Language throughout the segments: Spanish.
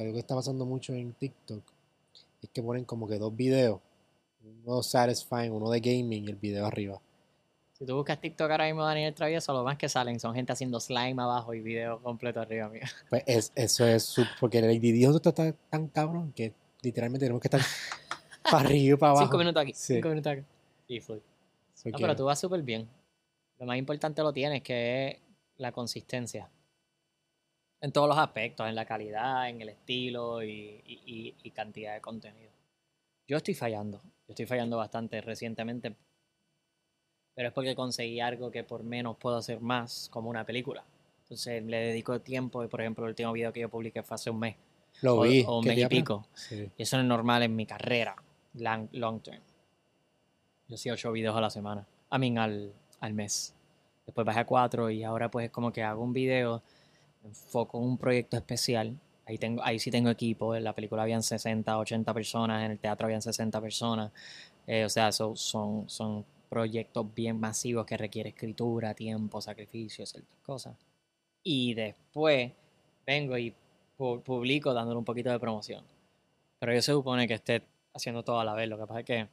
que algo que está pasando mucho en TikTok es que ponen como que dos videos, uno satisfying, uno de gaming y el video arriba. Si tú buscas TikTok ahora mismo Daniel Travieso, lo más que salen son gente haciendo slime abajo y video completo arriba mío. Pues es, eso es su- porque el video está tan, tan cabrón que literalmente tenemos que estar para arriba y para abajo. Cinco minutos aquí, Sí. cinco minutos aquí. Y fue. No, pero tú vas súper bien. Lo más importante lo tienes, que es la consistencia. En todos los aspectos, en la calidad, en el estilo y, y- y- cantidad de contenido. Yo estoy fallando. Yo estoy fallando bastante recientemente. Pero es porque conseguí algo que por menos puedo hacer más, como una película. Entonces le dedico tiempo. y, Por ejemplo, el último video que yo publiqué fue hace un mes. Lo o, vi. o un mes y pico. Sí. Y eso no es normal en mi carrera, long, long term. Yo hacía ocho videos a la semana, a mí al, al mes. Después bajé a cuatro y ahora pues es como que hago un video, enfoco en un proyecto especial. Ahí, tengo, ahí sí tengo equipo, en la película habían 60, 80 personas, en el teatro habían 60 personas. Eh, o sea, so- son, son proyectos bien masivos que requieren escritura, tiempo, sacrificio, ciertas cosas. Y después vengo y pu- publico dándole un poquito de promoción. Pero yo se supone que esté haciendo todo a la vez. Lo que pasa es que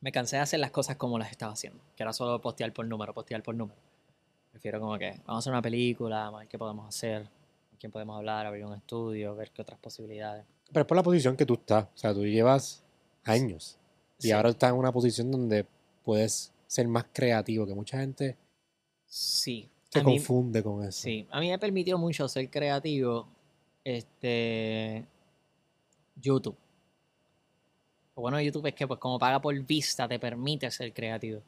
me cansé de hacer las cosas como las estaba haciendo. Que era solo postear por número, postear por número. Prefiero como que vamos a hacer una película, a ver qué podemos hacer, con quién podemos hablar, abrir un estudio, ver qué otras posibilidades. Pero es por la posición que tú estás. O sea, tú llevas años. Y Sí, ahora estás en una posición donde puedes ser más creativo, que mucha gente Sí. se mí- confunde con eso. Sí, a mí me permitió mucho ser creativo este YouTube. Lo bueno de YouTube es que pues como paga por vista te permite ser creativo.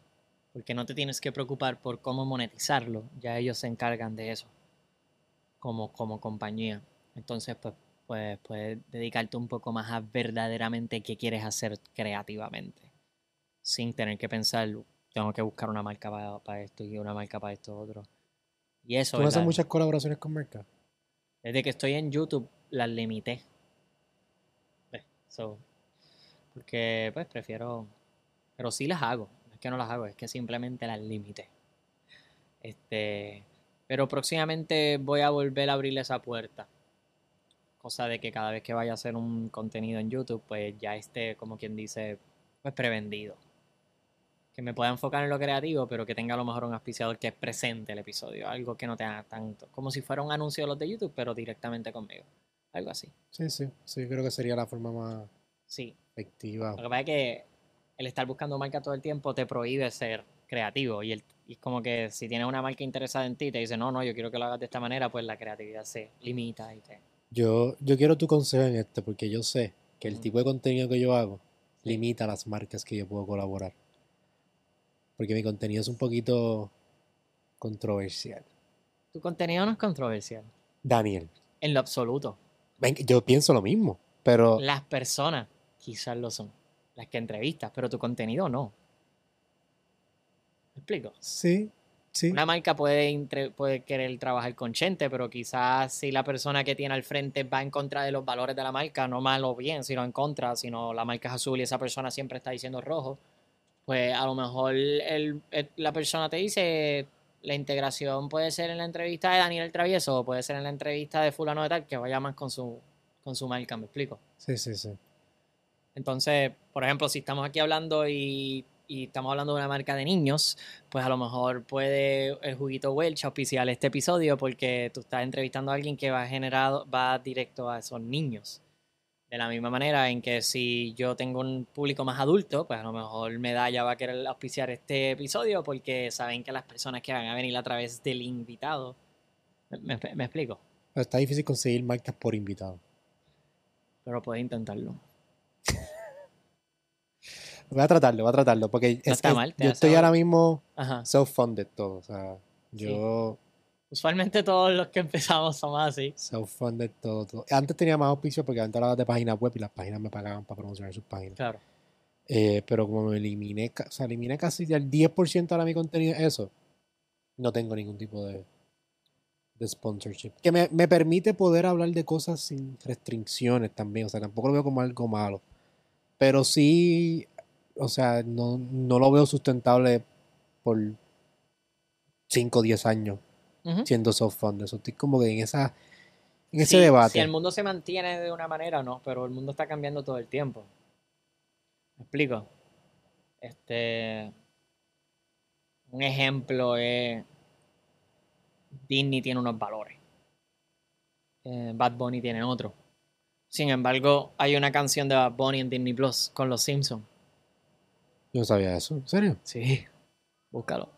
Porque no te tienes que preocupar por cómo monetizarlo. Ya ellos se encargan de eso. Como, como compañía. Entonces, pues, pues puedes dedicarte un poco más a verdaderamente qué quieres hacer creativamente. Sin tener que pensar, tengo que buscar una marca para, para esto y una marca para esto otro. Y eso, Tú haces muchas colaboraciones con marcas. Desde que estoy en YouTube las limité. Pues, so, porque pues prefiero. Pero sí las hago. Que no las hago, es que simplemente las limité. Este. Pero próximamente voy a volver a abrirle esa puerta. Cosa de que cada vez que vaya a hacer un contenido en YouTube, pues ya esté, como quien dice, pues prevendido. Que me pueda enfocar en lo creativo, pero que tenga a lo mejor un auspiciador que presente el episodio. Algo que no tenga tanto. Como si fuera un anuncio de los de YouTube, pero directamente conmigo. Algo así. Sí, sí. Sí, creo que sería la forma más Sí. efectiva. Lo que pasa es que el estar buscando marca todo el tiempo te prohíbe ser creativo. Y, el, y es como que si tienes una marca interesada en ti, te dice, no, no, yo quiero que lo hagas de esta manera, pues la creatividad se limita y te. Yo, yo quiero tu consejo en esto, porque yo sé que el tipo de contenido que yo hago limita las marcas que yo puedo colaborar. Porque mi contenido es un poquito controversial. Tu contenido no es controversial. Daniel, En lo absoluto. ven, yo pienso lo mismo, pero Las personas quizás lo son. Las que entrevistas, pero tu contenido no. ¿Me explico? sí, sí. Una marca puede, puede querer trabajar con Chente, pero quizás si la persona que tiene al frente va en contra de los valores de la marca, no mal o bien, sino en contra, sino la marca es azul y esa persona siempre está diciendo rojo, pues a lo mejor el- el- la persona te dice, la integración puede ser en la entrevista de Daniel Travieso o puede ser en la entrevista de fulano de tal, que vaya más con su, con su marca, ¿me explico? Sí, sí, sí. Entonces, por ejemplo, si estamos aquí hablando y, y estamos hablando de una marca de niños, pues a lo mejor puede el juguito Welch auspiciar este episodio porque tú estás entrevistando a alguien que va generado, va directo a esos niños. De la misma manera en que si yo tengo un público más adulto, pues a lo mejor Medalla va a querer auspiciar este episodio porque saben que las personas que van a venir a través del invitado. ¿Me, me- me explico? Pero está difícil conseguir marcas por invitado. Pero puedes intentarlo. Voy a tratarlo, voy a tratarlo, porque es, está es- mal, yo estoy ahora mismo self-funded todo. O sea, yo Usualmente todos los que empezamos somos así. self-funded todo, todo. Antes tenía más auspicio porque antes hablaba de páginas web y las páginas me pagaban para promocionar sus páginas. Claro. Eh, pero como me eliminé, o sea, eliminé casi el 10% ahora mi contenido, eso, no tengo ningún tipo de, de sponsorship. Que me, me permite poder hablar de cosas sin restricciones también, o sea, tampoco lo veo como algo malo. Pero sí, o sea, no, no lo veo sustentable por 5 o 10 años siendo self-funded. So, estoy como que en esa, En ese debate. Si el mundo se mantiene de una manera, no, pero el mundo está cambiando todo el tiempo. ¿Me explico? Este. Un ejemplo es. Disney tiene unos valores. Eh, Bad Bunny tiene otro. Sin embargo, hay una canción de Bad Bunny en Disney Plus con los Simpsons. Yo no sabía eso. ¿En serio? Sí, búscalo.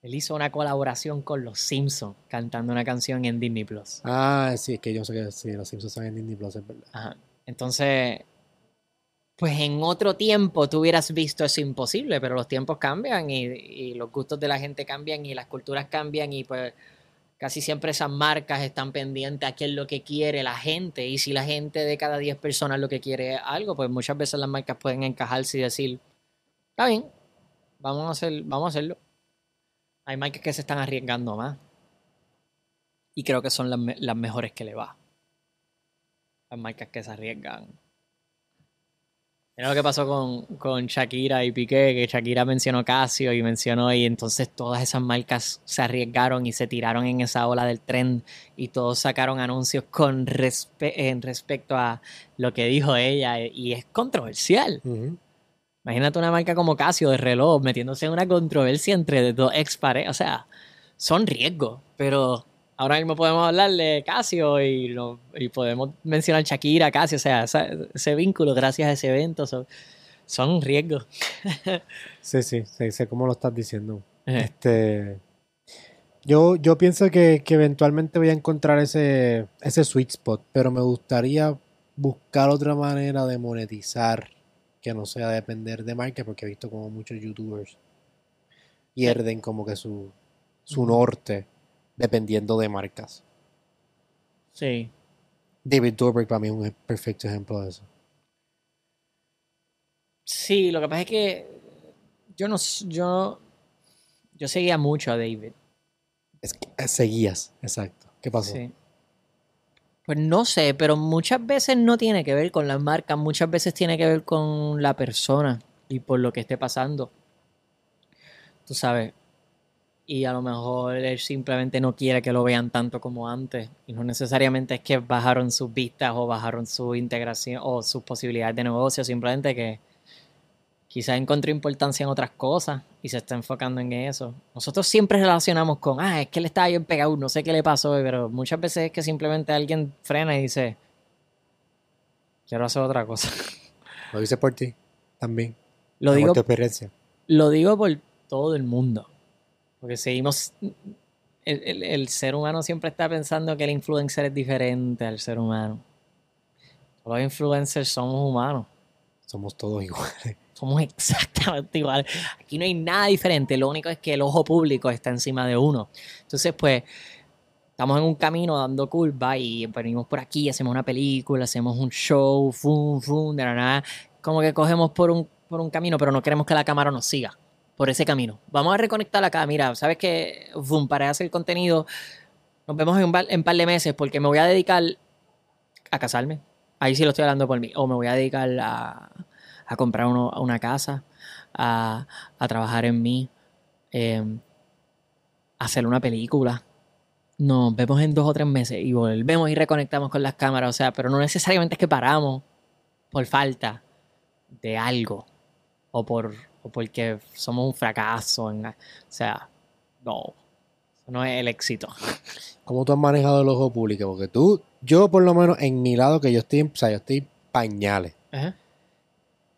Él hizo una colaboración con los Simpsons cantando una canción en Disney Plus. Ah, sí, es que yo sé que sí, los Simpsons están en Disney Plus, es verdad. Ajá. Entonces, pues en otro tiempo tú hubieras visto eso imposible, pero los tiempos cambian y, y los gustos de la gente cambian y las culturas cambian y pues casi siempre esas marcas están pendientes a qué es lo que quiere la gente y si la gente de cada 10 personas lo que quiere es algo, pues muchas veces las marcas pueden encajarse y decir, está bien, vamos a, hacer, vamos a hacerlo. Hay marcas que se están arriesgando más y creo que son las, las mejores que le va. Las marcas que se arriesgan. Mira lo que pasó con, con Shakira y Piqué, que Shakira mencionó Casio y mencionó, y entonces todas esas marcas se arriesgaron y se tiraron en esa ola del tren y todos sacaron anuncios con respe- en respecto a lo que dijo ella y es controversial. Imagínate una marca como Casio de reloj metiéndose en una controversia entre dos ex parejas. O sea, son riesgos, pero ahora mismo podemos hablar de Casio y, lo- y podemos mencionar Shakira, Casio. O sea, esa- ese vínculo gracias a ese evento son, son riesgos. Sí, sí, sí, sé cómo lo estás diciendo. Este, yo, yo pienso que, que eventualmente voy a encontrar ese, ese sweet spot, pero me gustaría buscar otra manera de monetizar que no sea depender de marcas, porque he visto como muchos youtubers pierden como que su, su norte dependiendo de marcas. Sí. David Dobrik para mí es un perfecto ejemplo de eso. Sí, lo que pasa es que yo no yo yo seguía mucho a David. Es que eh, seguías, exacto. ¿Qué pasó? Sí. Pues no sé, pero muchas veces no tiene que ver con las marcas, muchas veces tiene que ver con la persona y por lo que esté pasando. Tú sabes. Y a lo mejor él simplemente no quiere que lo vean tanto como antes. Y no necesariamente es que bajaron sus vistas o bajaron su integración o sus posibilidades de negocio, simplemente que quizás encontró importancia en otras cosas y se está enfocando en eso. Nosotros siempre relacionamos con, ah, es que él estaba bien pegado, no sé qué le pasó, pero muchas veces es que simplemente alguien frena y dice, quiero hacer otra cosa. Lo hice por ti también. Lo por digo, tu experiencia. lo digo por todo el mundo, porque seguimos, el, el- el ser humano siempre está pensando que el influencer es diferente al ser humano. Los influencers somos humanos. Somos todos iguales. Somos exactamente iguales. Aquí no hay nada diferente. Lo único es que el ojo público está encima de uno. Entonces, pues, estamos en un camino dando curva y venimos por aquí, hacemos una película, hacemos un show, fum, fum, de la nada. Como que cogemos por un, por un camino, pero no queremos que la cámara nos siga por ese camino. Vamos a reconectar acá. Mira, ¿sabes qué? Fum, para hacer contenido, nos vemos en un par, de meses porque me voy a dedicar a casarme. Ahí sí lo estoy hablando por mí. O me voy a dedicar a, a comprar uno- una casa, a, a trabajar en mí, eh, a hacer una película. Nos vemos en dos o tres meses y volvemos y reconectamos con las cámaras. O sea, pero no necesariamente es que paramos por falta de algo o por o porque somos un fracaso. en- o sea, no. Eso no es el éxito. ¿Cómo tú has manejado el ojo público? Porque tú, yo por lo menos en mi lado, que yo estoy, o sea, yo estoy pañales.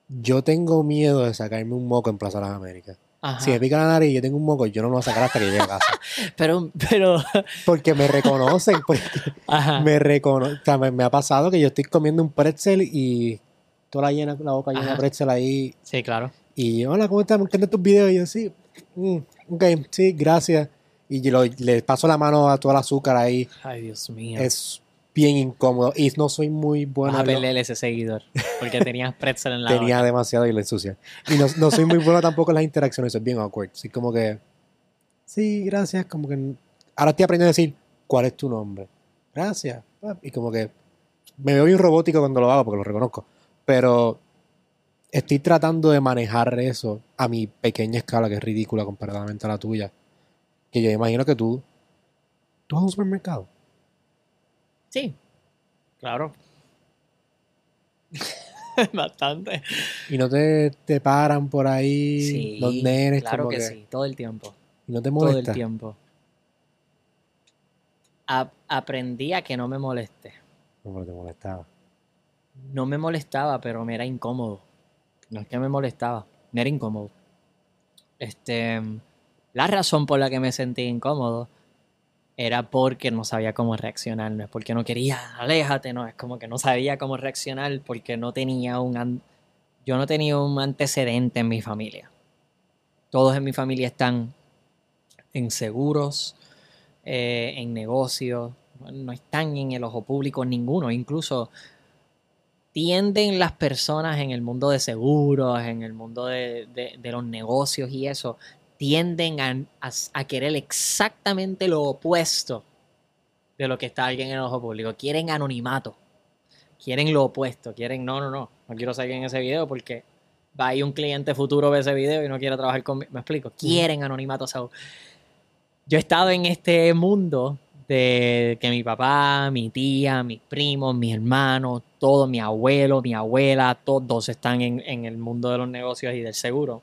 Yo tengo miedo de sacarme un moco en Plaza de las Américas. Ajá. Si me pica la nariz y yo tengo un moco, yo no lo voy a sacar hasta que llegue a casa. Pero, pero, Porque me reconocen, porque ajá. me reconocen. O sea, me, me ha pasado que yo estoy comiendo un pretzel y toda la, llena, la boca llena de Ajá. pretzel ahí. Sí, claro. Y hola, ¿cómo estás? Me encantan tus videos. Y yo, sí, mm, ok, sí, gracias. Y lo- le paso la mano a todo el azúcar ahí. Ay, Dios mío. Es bien incómodo. Y no soy muy bueno. Vas a en lo- perder ese seguidor. Porque tenías pretzel en la Tenía boca. demasiado y lo ensucia. Y no, no soy muy bueno tampoco en las interacciones. Es bien awkward. Así como que. Sí, gracias. Como que. Ahora estoy aprendiendo a decir, ¿cuál es tu nombre? Gracias. Ah, Y como que. Me veo bien robótico cuando lo hago porque lo reconozco. Pero. Estoy tratando de manejar eso a mi pequeña escala, que es ridícula comparativamente a la tuya. Que yo imagino que tú. Tú vas a un supermercado. Sí, claro. Bastante. Y no te, te paran por ahí Sí, los nenes claro como que, que, sí, todo el tiempo. y no te Todo el molesta. tiempo. A- aprendí a que no me moleste. Como que te molestaba. No me molestaba, pero me era incómodo. No es que me molestaba, me era incómodo. Este, la razón por la que me sentí incómodo era porque no sabía cómo reaccionar, no es porque no quería, aléjate, no, es como que no sabía cómo reaccionar porque no tenía un yo no tenía un antecedente en mi familia. Todos en mi familia están en seguros, eh, en negocios, no están en el ojo público ninguno, incluso tienden las personas en el mundo de seguros, en el mundo de, de- de los negocios y eso, tienden a, a- a querer exactamente lo opuesto de lo que está alguien en el ojo público. Quieren anonimato. Quieren lo opuesto. Quieren, no, no, no. No quiero salir en ese video porque va ahí un cliente futuro ve ese video y no quiere trabajar conmigo. Me explico. Quieren anonimato. O sea, yo he estado en este mundo de que mi papá, mi tía, mis primos, mis hermanos, todos, mi abuelo, mi abuela, todos están en, en el mundo de los negocios y del seguro.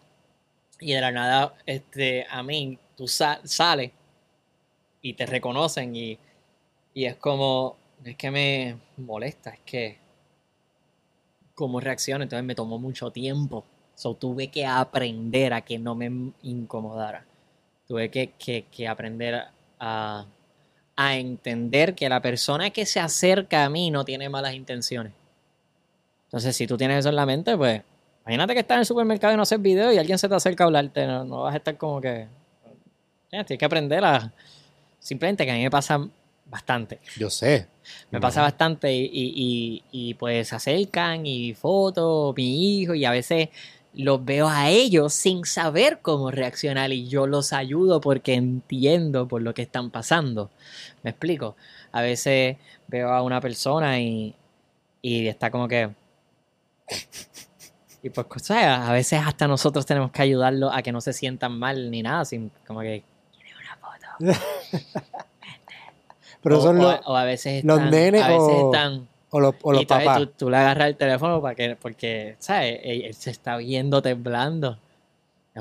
Y de la nada, este, a mí, tú sa- sales y te reconocen y, y es como, es que me molesta, es que cómo reacciono, entonces me tomó mucho tiempo. So, tuve que aprender a que no me incomodara. Tuve que, que- que aprender a, a entender que la persona que se acerca a mí no tiene malas intenciones. Entonces, si tú tienes eso en la mente, pues imagínate que estás en el supermercado y no haces video y alguien se te acerca a hablarte, no, no vas a estar como que... Tienes que aprender a... Simplemente que a mí me pasa bastante. Yo sé. Me pasa bastante y, y, y- y, pues se acercan y fotos, mi hijo, y a veces los veo a ellos sin saber cómo reaccionar y yo los ayudo porque entiendo por lo que están pasando. ¿Me explico? A veces veo a una persona y, y está como que... Y pues, o sea, a veces hasta nosotros tenemos que ayudarlos a que no se sientan mal ni nada, sin como que... "¿Quieres una foto?". Pero o, son o los, a- o a veces los están, nenes a veces o- están o los, o los y papás. Tú, tú le agarras el teléfono para que, porque, ¿sabes? Él, él se está viendo temblando.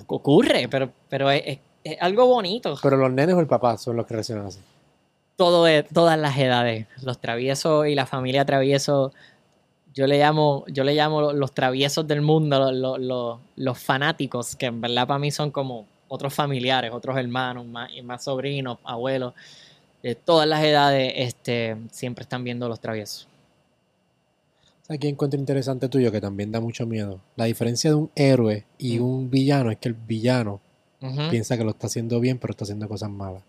Ocurre, pero, pero es, es- es algo bonito. Pero los nenes o el papá son los que reaccionan así. Todo todas las edades. Los traviesos y la familia travieso. Yo le llamo, yo le llamo los traviesos del mundo, los, los- los- los fanáticos, que en verdad para mí son como otros familiares, otros hermanos, más, más sobrinos, abuelos. De todas las edades, este, siempre están viendo los traviesos. Aquí encuentro interesante tuyo que también da mucho miedo. La diferencia de un héroe y Mm. un villano es que el villano piensa que lo está haciendo bien, pero está haciendo cosas malas.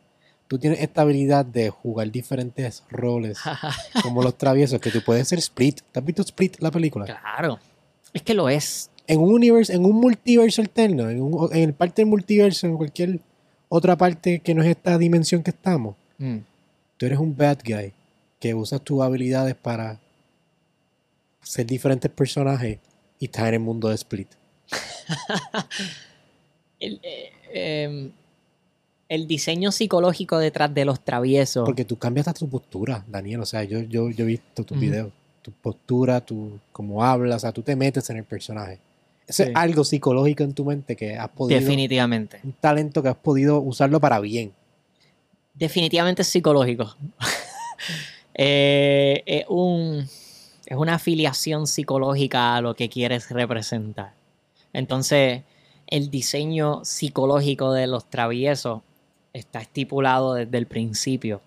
Tú tienes esta habilidad de jugar diferentes roles, como los traviesos, que tú puedes ser Split. ¿Te has visto Split, la película? Claro. Es que lo es. En un universo, en un multiverso alterno, en, un, en el parte del multiverso, en cualquier otra parte que no es esta dimensión que estamos, Mm. tú eres un bad guy que usas tus habilidades para ser diferentes personajes y estás en el mundo de Split. El, eh, em, el diseño psicológico detrás de los traviesos. Porque tú cambias hasta tu postura, Daniel. O sea, yo, yo, yo he visto tus videos. Tu postura, tu cómo hablas, o sea, tú te metes en el personaje. Eso Sí. es algo psicológico en tu mente que has podido. Definitivamente. Un talento que has podido usarlo para bien. Definitivamente es psicológico. Eh, un, es una afiliación psicológica a lo que quieres representar. Entonces, el diseño psicológico de los traviesos está estipulado desde el principio.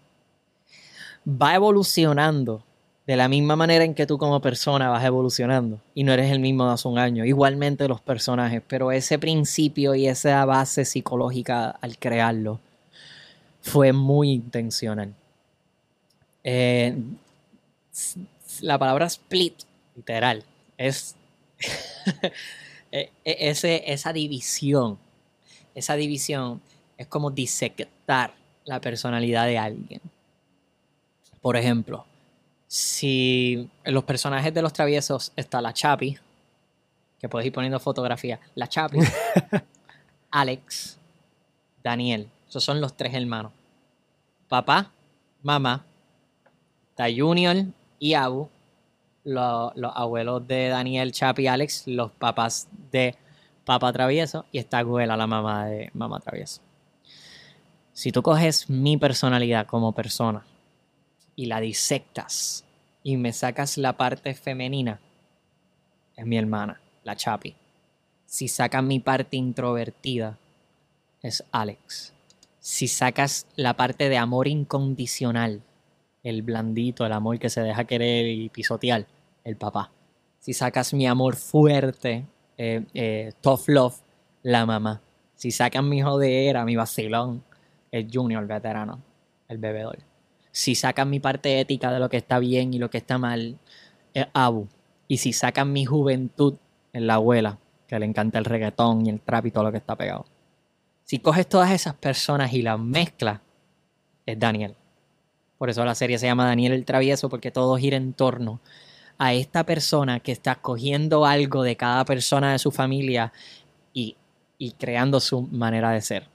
Va evolucionando de la misma manera en que tú como persona vas evolucionando y no eres el mismo de hace un año. Igualmente los personajes, pero ese principio y esa base psicológica al crearlo fue muy intencional. Eh, la palabra split, literal, es e- e- ese, esa división. Esa división es como disectar la personalidad de alguien. Por ejemplo, si en los personajes de los traviesos está la Chapi, que puedes ir poniendo fotografía, la Chapi, Alex, Daniel, esos son los tres hermanos. Papá, mamá, está Junior y Abu, lo- los abuelos de Daniel, Chap y Alex, los papás de Papa Travieso, y está Guela, la mamá de Mamá Travieso. Si tú coges mi personalidad como persona y la disectas y me sacas la parte femenina, es mi hermana, la Chapi. Si sacas mi parte introvertida, es Alex. Si sacas la parte de amor incondicional, el blandito, el amor que se deja querer y pisotear, el papá. Si sacas mi amor fuerte, eh, eh, tough love, la mamá. Si sacas mi jodera, mi vacilón, el junior, el veterano, el bebedor. Si sacas mi parte ética de lo que está bien y lo que está mal, es Abu. Y si sacan mi juventud, es la abuela, que le encanta el reggaetón y el trap y todo lo que está pegado. Si coges todas esas personas y las mezclas, es Daniel. Por eso la serie se llama Daniel el Travieso, porque todo gira en torno a esta persona que está cogiendo algo de cada persona de su familia y, y creando su manera de ser.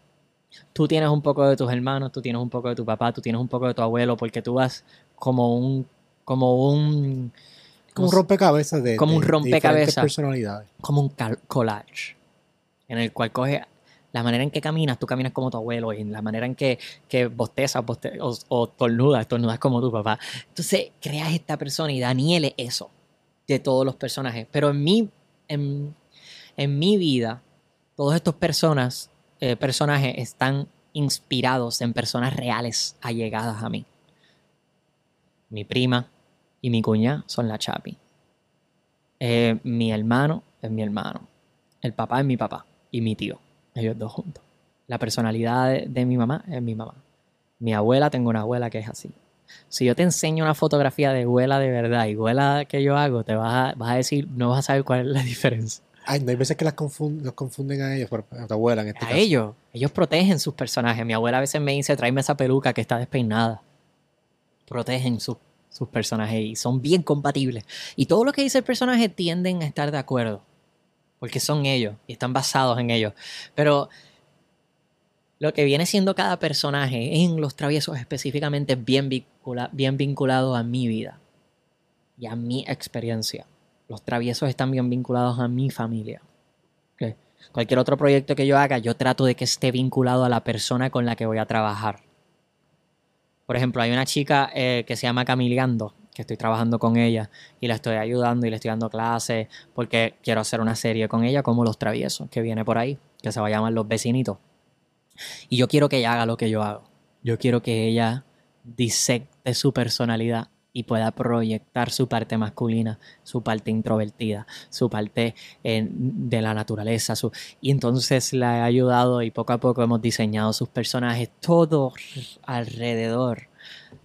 Tú tienes un poco de tus hermanos, tú tienes un poco de tu papá, tú tienes un poco de tu abuelo, porque tú vas como un, como un, Como un rompecabezas de, Como un de- de rompecabezas. diferentes personalidades. como un collage en el cual coge la manera en que caminas, tú caminas como tu abuelo, y la manera en que, que bostezas, boste- o, o tornudas, tornudas como tu papá. Entonces creas esta persona y Daniel es eso de todos los personajes. Pero en mi, en, en mi vida, todos estos personas, eh, personajes están inspirados en personas reales allegadas a mí. Mi prima y mi cuñada son la Chapi. Eh, mi hermano es mi hermano. El papá es mi papá. Y mi tío. Ellos dos juntos. La personalidad de, de mi mamá es mi mamá. Mi abuela, tengo una abuela que es así. Si yo te enseño una fotografía de abuela de verdad y abuela que yo hago, te vas a, vas a decir, no vas a saber cuál es la diferencia. Ay, no hay veces que las confun- los confunden a ellos, por, a tu abuela en este A caso. ellos, ellos protegen sus personajes. Mi abuela a veces me dice, tráeme esa peluca que está despeinada. Protegen sus sus personajes y son bien compatibles. Y todo lo que dice el personaje tienden a estar de acuerdo. Porque son ellos y están basados en ellos. Pero lo que viene siendo cada personaje en los traviesos específicamente es bien, vincula- bien vinculado a mi vida y a mi experiencia. Los traviesos están bien vinculados a mi familia. Cualquier otro proyecto que yo haga, yo trato de que esté vinculado a la persona con la que voy a trabajar. Por ejemplo, hay una chica eh, que se llama Camiliando, que estoy trabajando con ella y la estoy ayudando y le estoy dando clases porque quiero hacer una serie con ella como Los Traviesos, que viene por ahí, que se va a llamar Los Vecinitos. Y yo quiero que ella haga lo que yo hago. Yo quiero que ella disecte su personalidad y pueda proyectar su parte masculina, su parte introvertida, su parte eh, de la naturaleza. Su... Y entonces la he ayudado y poco a poco hemos diseñado sus personajes, todo alrededor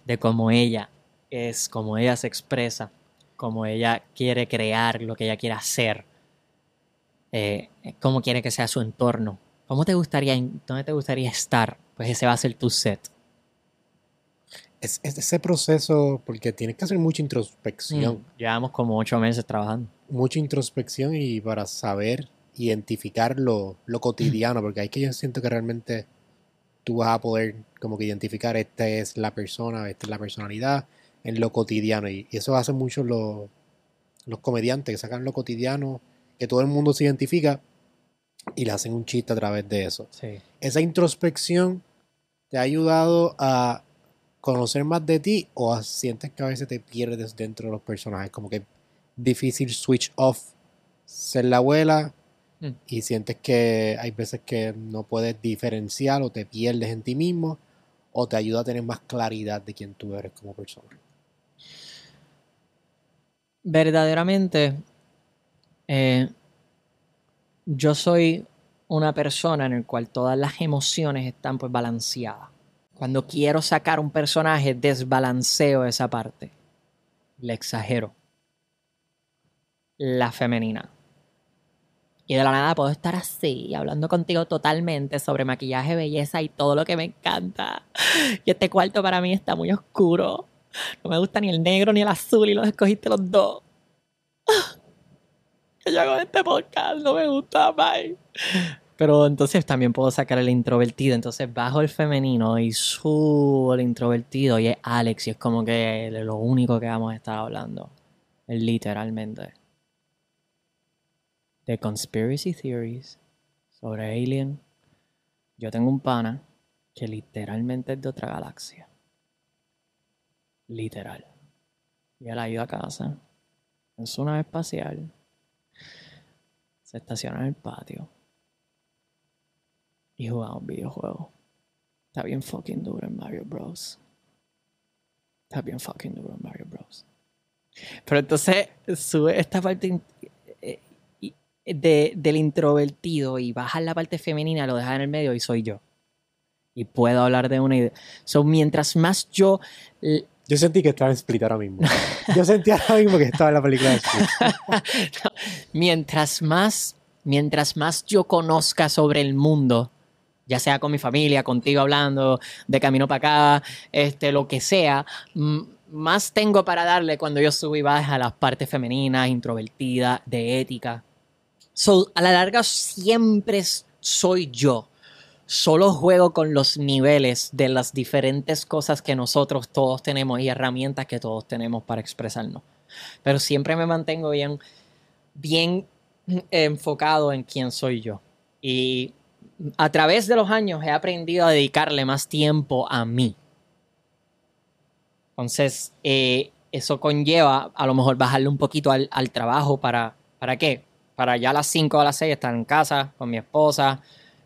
de cómo ella es, cómo ella se expresa, cómo ella quiere crear, lo que ella quiere hacer, eh, cómo quiere que sea su entorno. ¿Cómo te gustaría, dónde te gustaría estar? Pues ese va a ser tu set. Es, es ese proceso, porque tienes que hacer mucha introspección. Mm, Llevamos como ocho meses trabajando. Mucha introspección y para saber identificar lo, lo cotidiano, porque ahí que yo siento que realmente tú vas a poder como que identificar esta es la persona, esta es la personalidad en lo cotidiano. Y, y eso hacen mucho los, los comediantes, que sacan lo cotidiano, que todo el mundo se identifica y le hacen un chiste a través de eso. Sí. esa introspección te ha ayudado a conocer más de ti o a- sientes que a veces te pierdes dentro de los personajes? Como que es difícil switch off ser la abuela Mm. y sientes que hay veces que no puedes diferenciar o te pierdes en ti mismo o te ayuda a tener más claridad de quién tú eres como persona. Verdaderamente eh, yo soy una persona en el cual todas las emociones están pues balanceadas. Cuando quiero sacar un personaje, desbalanceo esa parte. Le exagero. La femenina. Y de la nada puedo estar así, hablando contigo totalmente sobre maquillaje, belleza y todo lo que me encanta. Y este cuarto para mí está muy oscuro. No me gusta ni el negro ni el azul y los escogiste los dos. ¿Qué yo hago este podcast? No me gusta, bye. Pero entonces también puedo sacar el introvertido. Entonces bajo el femenino y subo el introvertido y es Alex y es como que lo único que vamos a estar hablando. Literalmente. De conspiracy theories sobre alien. Yo tengo un pana que literalmente es de otra galaxia. Literal. Y él ha ido a casa en su nave espacial. Se estaciona en el patio. Y juega un videojuego. Está bien fucking duro en Mario Bros. Está bien fucking duro en Mario Bros. Pero entonces sube esta parte eh, y- de- del introvertido y baja la parte femenina, lo deja en el medio y soy yo. Y puedo hablar de una idea. So, mientras más yo Yo sentí que estaba en Split ahora mismo. Yo sentí ahora mismo que estaba en la película de Split. mientras más mientras más yo conozca sobre el mundo ya sea con mi familia contigo hablando de camino para acá este lo que sea más tengo para darle cuando yo subo y bajo a las partes femeninas introvertidas de ética so, a la larga siempre soy yo solo juego con los niveles de las diferentes cosas que nosotros todos tenemos y herramientas que todos tenemos para expresarnos pero siempre me mantengo bien bien enfocado en quién soy yo. Y a través de los años he aprendido a dedicarle más tiempo a mí. Entonces, eh, eso conlleva a lo mejor bajarle un poquito al, al trabajo para, ¿para qué? Para ya a las 5 o a las 6 estar en casa con mi esposa,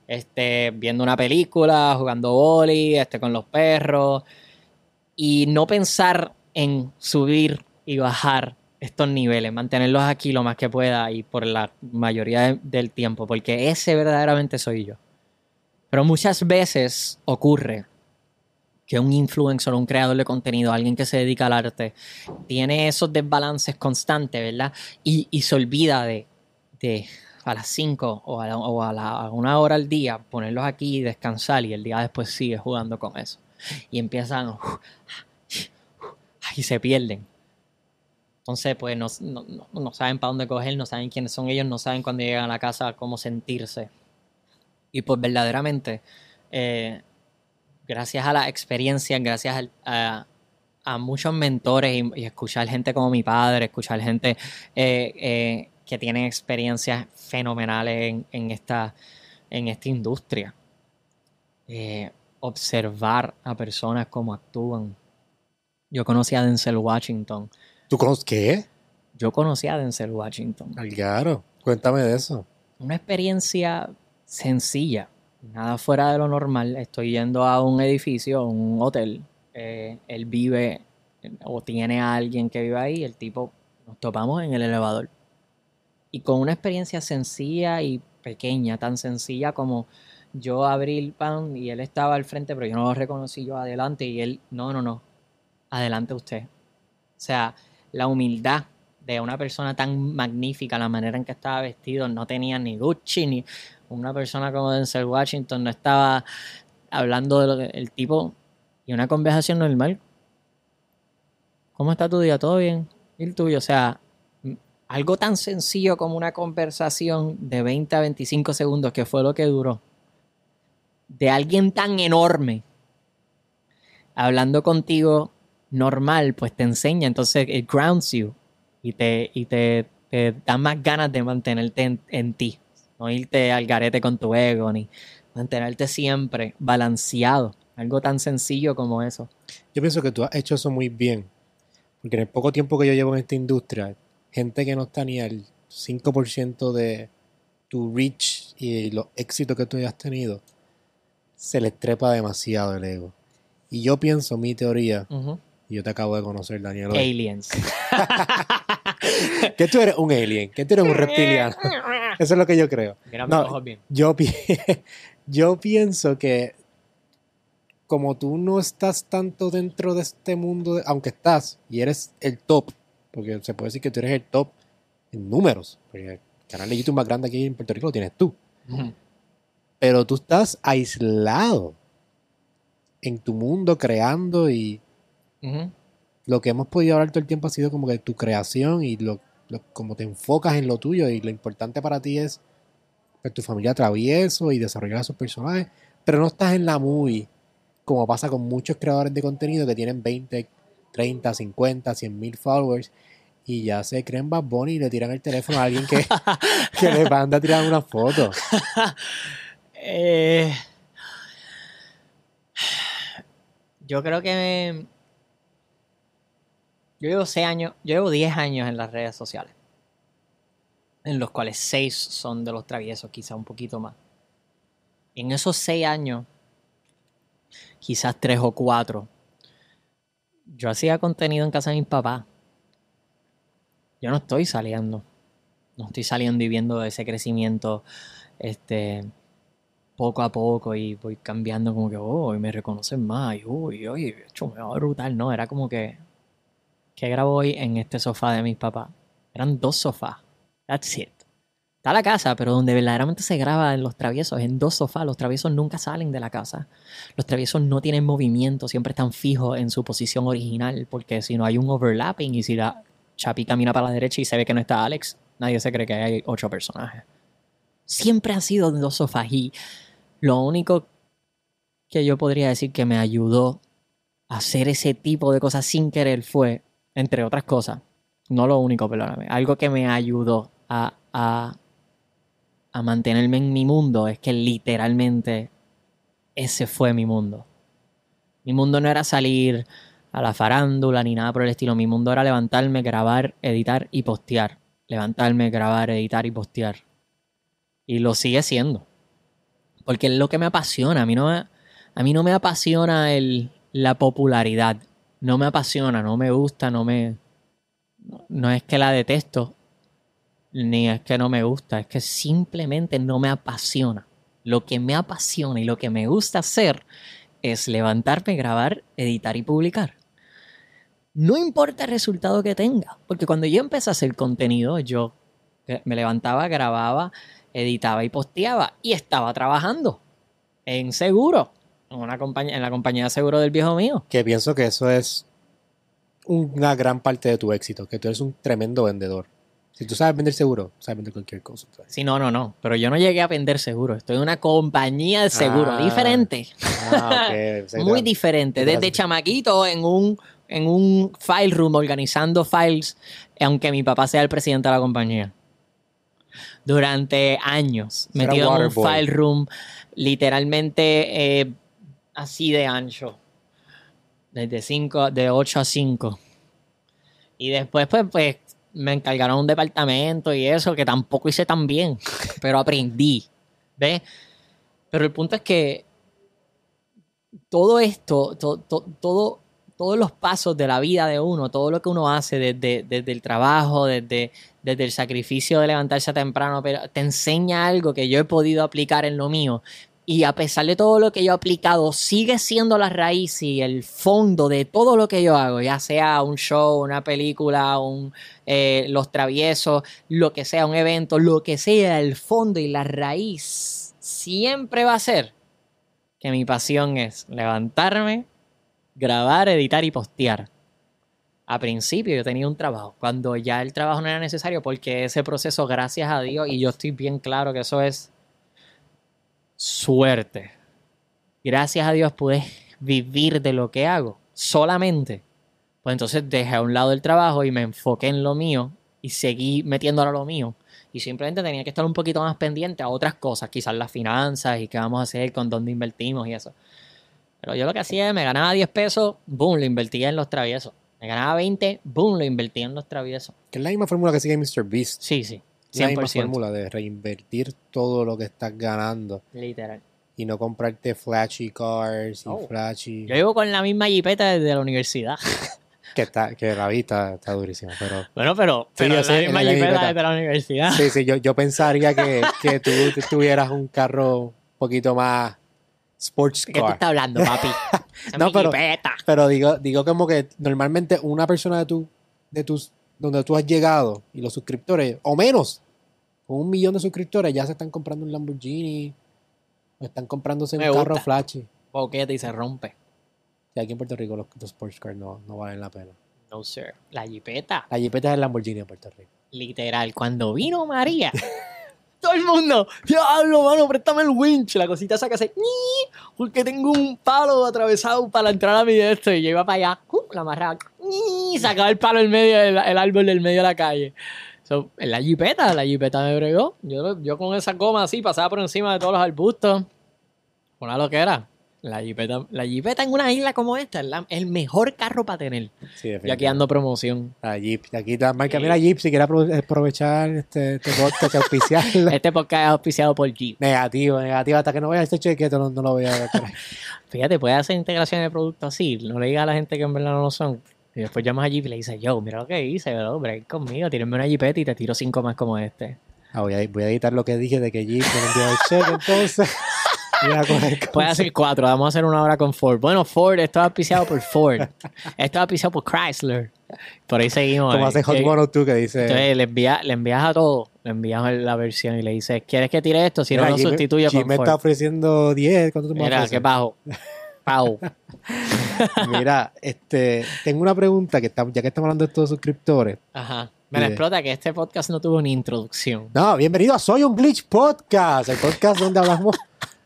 este, viendo una película, jugando boli, este, con los perros, y no pensar en subir y bajar estos niveles, mantenerlos aquí lo más que pueda y por la mayoría de- del tiempo, porque ese verdaderamente soy yo. Pero muchas veces ocurre que un influencer, un creador de contenido, alguien que se dedica al arte, tiene esos desbalances constantes, ¿verdad? Y, y se olvida de, de a las 5 o, a, la- una hora al día ponerlos aquí y descansar y el día después sigue jugando con eso. Y empiezan y se pierden. Entonces, pues no, no- no- saben para dónde coger, no saben quiénes son ellos, no saben cuando llegan a la casa cómo sentirse. Y pues verdaderamente, eh, gracias a la experiencia, gracias a, a muchos mentores y, y escuchar gente como mi padre, escuchar gente eh, eh, que tiene experiencias fenomenales en, en esta, en esta industria. Eh, observar a personas cómo actúan. Yo conocí a Denzel Washington. ¿Tú conoces qué? Yo conocí a Denzel Washington. Algaro. Cuéntame de eso. Una experiencia sencilla, nada fuera de lo normal. Estoy yendo a un edificio, a un hotel. eh, él vive o tiene a alguien que vive ahí. El tipo, nos topamos en el elevador. Y con una experiencia sencilla y pequeña, tan sencilla como yo abrí el pan y él estaba al frente, pero yo no lo reconocí yo adelante y él, no, no, no, adelante usted. O sea, la humildad de una persona tan magnífica, la manera en que estaba vestido, no tenía ni Gucci, ni una persona como Denzel Washington, no estaba hablando de tipo y una conversación normal. ¿Cómo está tu día? ¿Todo bien? ¿Y el tuyo? O sea, algo tan sencillo como una conversación de 20 a 25 segundos, que fue lo que duró, de alguien tan enorme, hablando contigo normal, pues te enseña, entonces it grounds you y te, y te, da más ganas de mantenerte en, en ti, no irte al garete con tu ego, ni mantenerte siempre balanceado, algo tan sencillo como eso. Yo pienso que tú has hecho eso muy bien. Porque en el poco tiempo que yo llevo en esta industria, gente que no está ni al 5% de tu reach y los éxitos que tú hayas tenido, se les trepa demasiado el ego. Y yo pienso, mi teoría, y yo te acabo de conocer, Daniel, hoy, Aliens. que tú eres un alien, que tú eres un reptiliano. Eso es lo que yo creo. Mira No, bien. Yo, pi- yo pienso que como tú no estás tanto dentro de este mundo, aunque estás y eres el top, porque se puede decir que tú eres el top en números, porque el canal de YouTube más grande aquí en Puerto Rico lo tienes tú, pero tú estás aislado en tu mundo creando y lo que hemos podido hablar todo el tiempo ha sido como que tu creación y lo, lo- como te enfocas en lo tuyo y lo importante para ti es pues, tu familia travieso y desarrollar a sus personajes, pero no estás en la movie, como pasa con muchos creadores de contenido que tienen 20, 30, 50, 100 mil followers y ya se creen Bad Bunny y le tiran el teléfono a alguien que, que le manda a tirar una foto. Eh, yo creo que yo llevo 6 años, yo llevo 10 años en las redes sociales, en los cuales 6 son de los traviesos, quizá un poquito más. Y en esos 6 años, quizás 3 o 4, yo hacía contenido en casa de mis papás. Yo no estoy saliendo. No estoy saliendo y viendo ese crecimiento este, poco a poco y voy cambiando como que, oh, y me reconocen más, y uy, hecho, me va brutal, ¿no? Era como que, ¿qué grabo hoy en este sofá de mis papás? Eran dos sofás, that's it. Está la casa, pero donde verdaderamente se graba en los traviesos, en dos sofás, los traviesos nunca salen de la casa. Los traviesos no tienen movimiento, siempre están fijos en su posición original, porque si no hay un overlapping y si la Chapi camina para la derecha y se ve que no está Alex, nadie se cree que hay ocho personajes. Siempre han sido dos sofás y lo único que yo podría decir que me ayudó a hacer ese tipo de cosas sin querer fue, entre otras cosas, no lo único, perdóname, algo que me ayudó a, a, a mantenerme en mi mundo es que literalmente ese fue mi mundo. Mi mundo no era salir a la farándula ni nada por el estilo. Mi mundo era levantarme, grabar, editar y postear. Levantarme, grabar, editar y postear. Y lo sigue siendo. Porque es lo que me apasiona. A mí no me, a mí no me apasiona el, la popularidad. No me apasiona, no me gusta, no me. No es que la detesto, ni es que no me gusta, es que simplemente no me apasiona. Lo que me apasiona y lo que me gusta hacer es levantarme, grabar, editar y publicar. No importa el resultado que tenga, porque cuando yo empecé a hacer contenido, yo me levantaba, grababa, editaba y posteaba y estaba trabajando en seguro, en, una compañía, en la compañía de seguro del viejo mío. Que pienso que eso es una gran parte de tu éxito, que tú eres un tremendo vendedor. Si tú sabes vender seguro, sabes vender cualquier cosa. Sí, no, no, no, pero yo no llegué a vender seguro, estoy en una compañía de seguro Ah. diferente, Ah, ok. O sea, muy te- diferente, desde chamaquito en un, en un file room organizando files, aunque mi papá sea el presidente de la compañía. Durante años, Era metido en un file room literalmente eh, así de ancho. Desde cinco, de 8 a 5. Y después, pues, pues, me encargaron un departamento y eso, que tampoco hice tan bien, pero aprendí. ¿Ves? Pero el punto es que todo esto, to- to- todo, todos los pasos de la vida de uno, todo lo que uno hace desde, desde el trabajo, desde, desde el sacrificio de levantarse temprano, pero te enseña algo que yo he podido aplicar en lo mío. Y a pesar de todo lo que yo he aplicado, sigue siendo la raíz y el fondo de todo lo que yo hago, ya sea un show, una película, un, eh, los traviesos, lo que sea, un evento, lo que sea, el fondo y la raíz siempre va a ser que mi pasión es levantarme, grabar, editar y postear. A principio yo tenía un trabajo, cuando ya el trabajo no era necesario, porque ese proceso, gracias a Dios, y yo estoy bien claro que eso es suerte. Gracias a Dios pude vivir de lo que hago, solamente. Pues entonces dejé a un lado el trabajo y me enfoqué en lo mío y seguí metiéndolo a lo mío. Y simplemente tenía que estar un poquito más pendiente a otras cosas, quizás las finanzas y qué vamos a hacer con dónde invertimos y eso. Pero yo lo que hacía es, me ganaba 10 pesos, boom, lo invertía en los traviesos. Me ganaba 20, boom, lo invertía en los traviesos. Que es la misma fórmula que sigue Mr. Beast. Sí, sí, La misma 100%. fórmula de reinvertir todo lo que estás ganando Literal. y no comprarte flashy cars y Oh. flashy. Yo vivo con la misma jipeta desde la universidad. Que, está, que la vista está durísima, pero... Bueno, pero, la sé, misma la jipeta jipeta. desde la universidad. Sí, sí, yo, yo pensaría que, que tú tuvieras un carro un poquito más sports ¿De qué tú car. estás hablando, papi? No, pero- jipeta. Pero digo, digo como que normalmente una persona de tu, de tus, donde tú has llegado y los suscriptores, o menos, con un millón de suscriptores, ya se están comprando un Lamborghini, o están comprándose un carro flashy. Boquete y se rompe. Y aquí en Puerto Rico los, los sports cars no, no valen la pena. No, sir. La jipeta. La Jeepeta es el Lamborghini en Puerto Rico. Literal, cuando vino María, todo el mundo, diablo, mano, préstame el winch. La cosita que hace, porque tengo un palo atravesado para entrar a mi de esto. Y yo iba para allá, ¡uh! la amarraba, sacaba el palo en medio, del el árbol del medio de la calle. So, en la jipeta, la jipeta me bregó. Yo, yo con esa goma así pasaba por encima de todos los arbustos. Una lo que era. La jipeta, la jipeta en una isla como esta es la- el mejor carro para tener. Sí, Y aquí ando promoción. La Jeep. Aquí la marca, mira Jeep, si quiere apro- aprovechar este, este podcast, auspiciarlo. Este podcast es auspiciado por Jeep. negativo, negativo. Hasta que no vea este cheque, no, no lo voy a ver. Fíjate, puedes hacer integración de productos así. No le digas a la gente que en verdad no lo son. Y después llamas a Jeep y le dices, yo, mira lo que hice, ¿verdad? Break conmigo, tírenme una Jeepeta y te tiro cinco más como este. Ah, voy, a, voy a editar lo que dije de que Jeep envió el cheque, entonces. Cosas. hacer cuatro, vamos a hacer una hora con Ford. Bueno, Ford, esto es auspiciado por Ford. esto es auspiciado por Chrysler. Por ahí seguimos. Como eh. hace Hot Eh, 102 que dice. Entonces le, envía, le envías a todo, le envías la versión y le dices, ¿quieres que tire esto? Si no, lo sustituyo con me Ford. está ofreciendo 10. ¿Cuánto tú me Mira, qué bajo. Pau. Mira, este, tengo una pregunta que estamos, ya que estamos hablando de estos suscriptores. Ajá. Me la explota que este podcast no tuvo ni introducción. No, bienvenido a Soy un Glitch Podcast, el podcast donde hablamos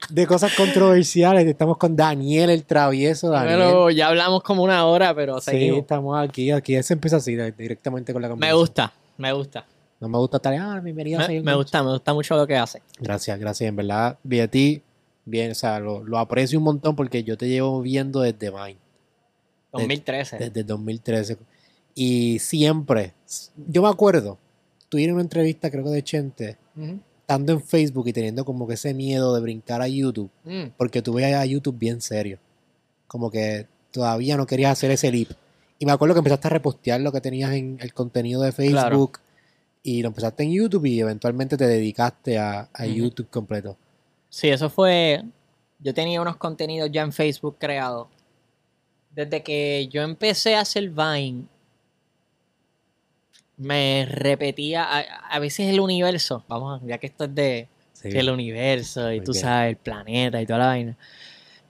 de cosas controversiales. Estamos con Daniel el travieso. Daniel. Pero ya hablamos como una hora, pero sí, seguimos. estamos aquí, aquí se empieza así, directamente con la Me conversación. gusta, me gusta. No me gusta estar, ah, bienvenido a Soy Me, un me gusta, me gusta mucho lo que hace. Gracias, gracias, en verdad, vi a ti, bien, o sea, lo, lo aprecio un montón porque yo te llevo viendo desde Vine. 2013. desde el 2013. Y siempre, yo me acuerdo, en una entrevista, creo que de Chente, Ujú. estando en Facebook y teniendo como que ese miedo de brincar a YouTube, Mm. porque tú veías a YouTube bien serio. Como que todavía no querías hacer ese leap. Y me acuerdo que empezaste a repostear lo que tenías en el contenido de Facebook y lo empezaste en YouTube y eventualmente te dedicaste a, a. YouTube completo. Sí, eso fue. Yo tenía unos contenidos ya en Facebook creados. Desde que yo empecé a hacer Vine, me repetía a, a veces el universo. Vamos, ya que esto es de Sí. el universo y Muy tú bien. sabes, el planeta y toda la vaina.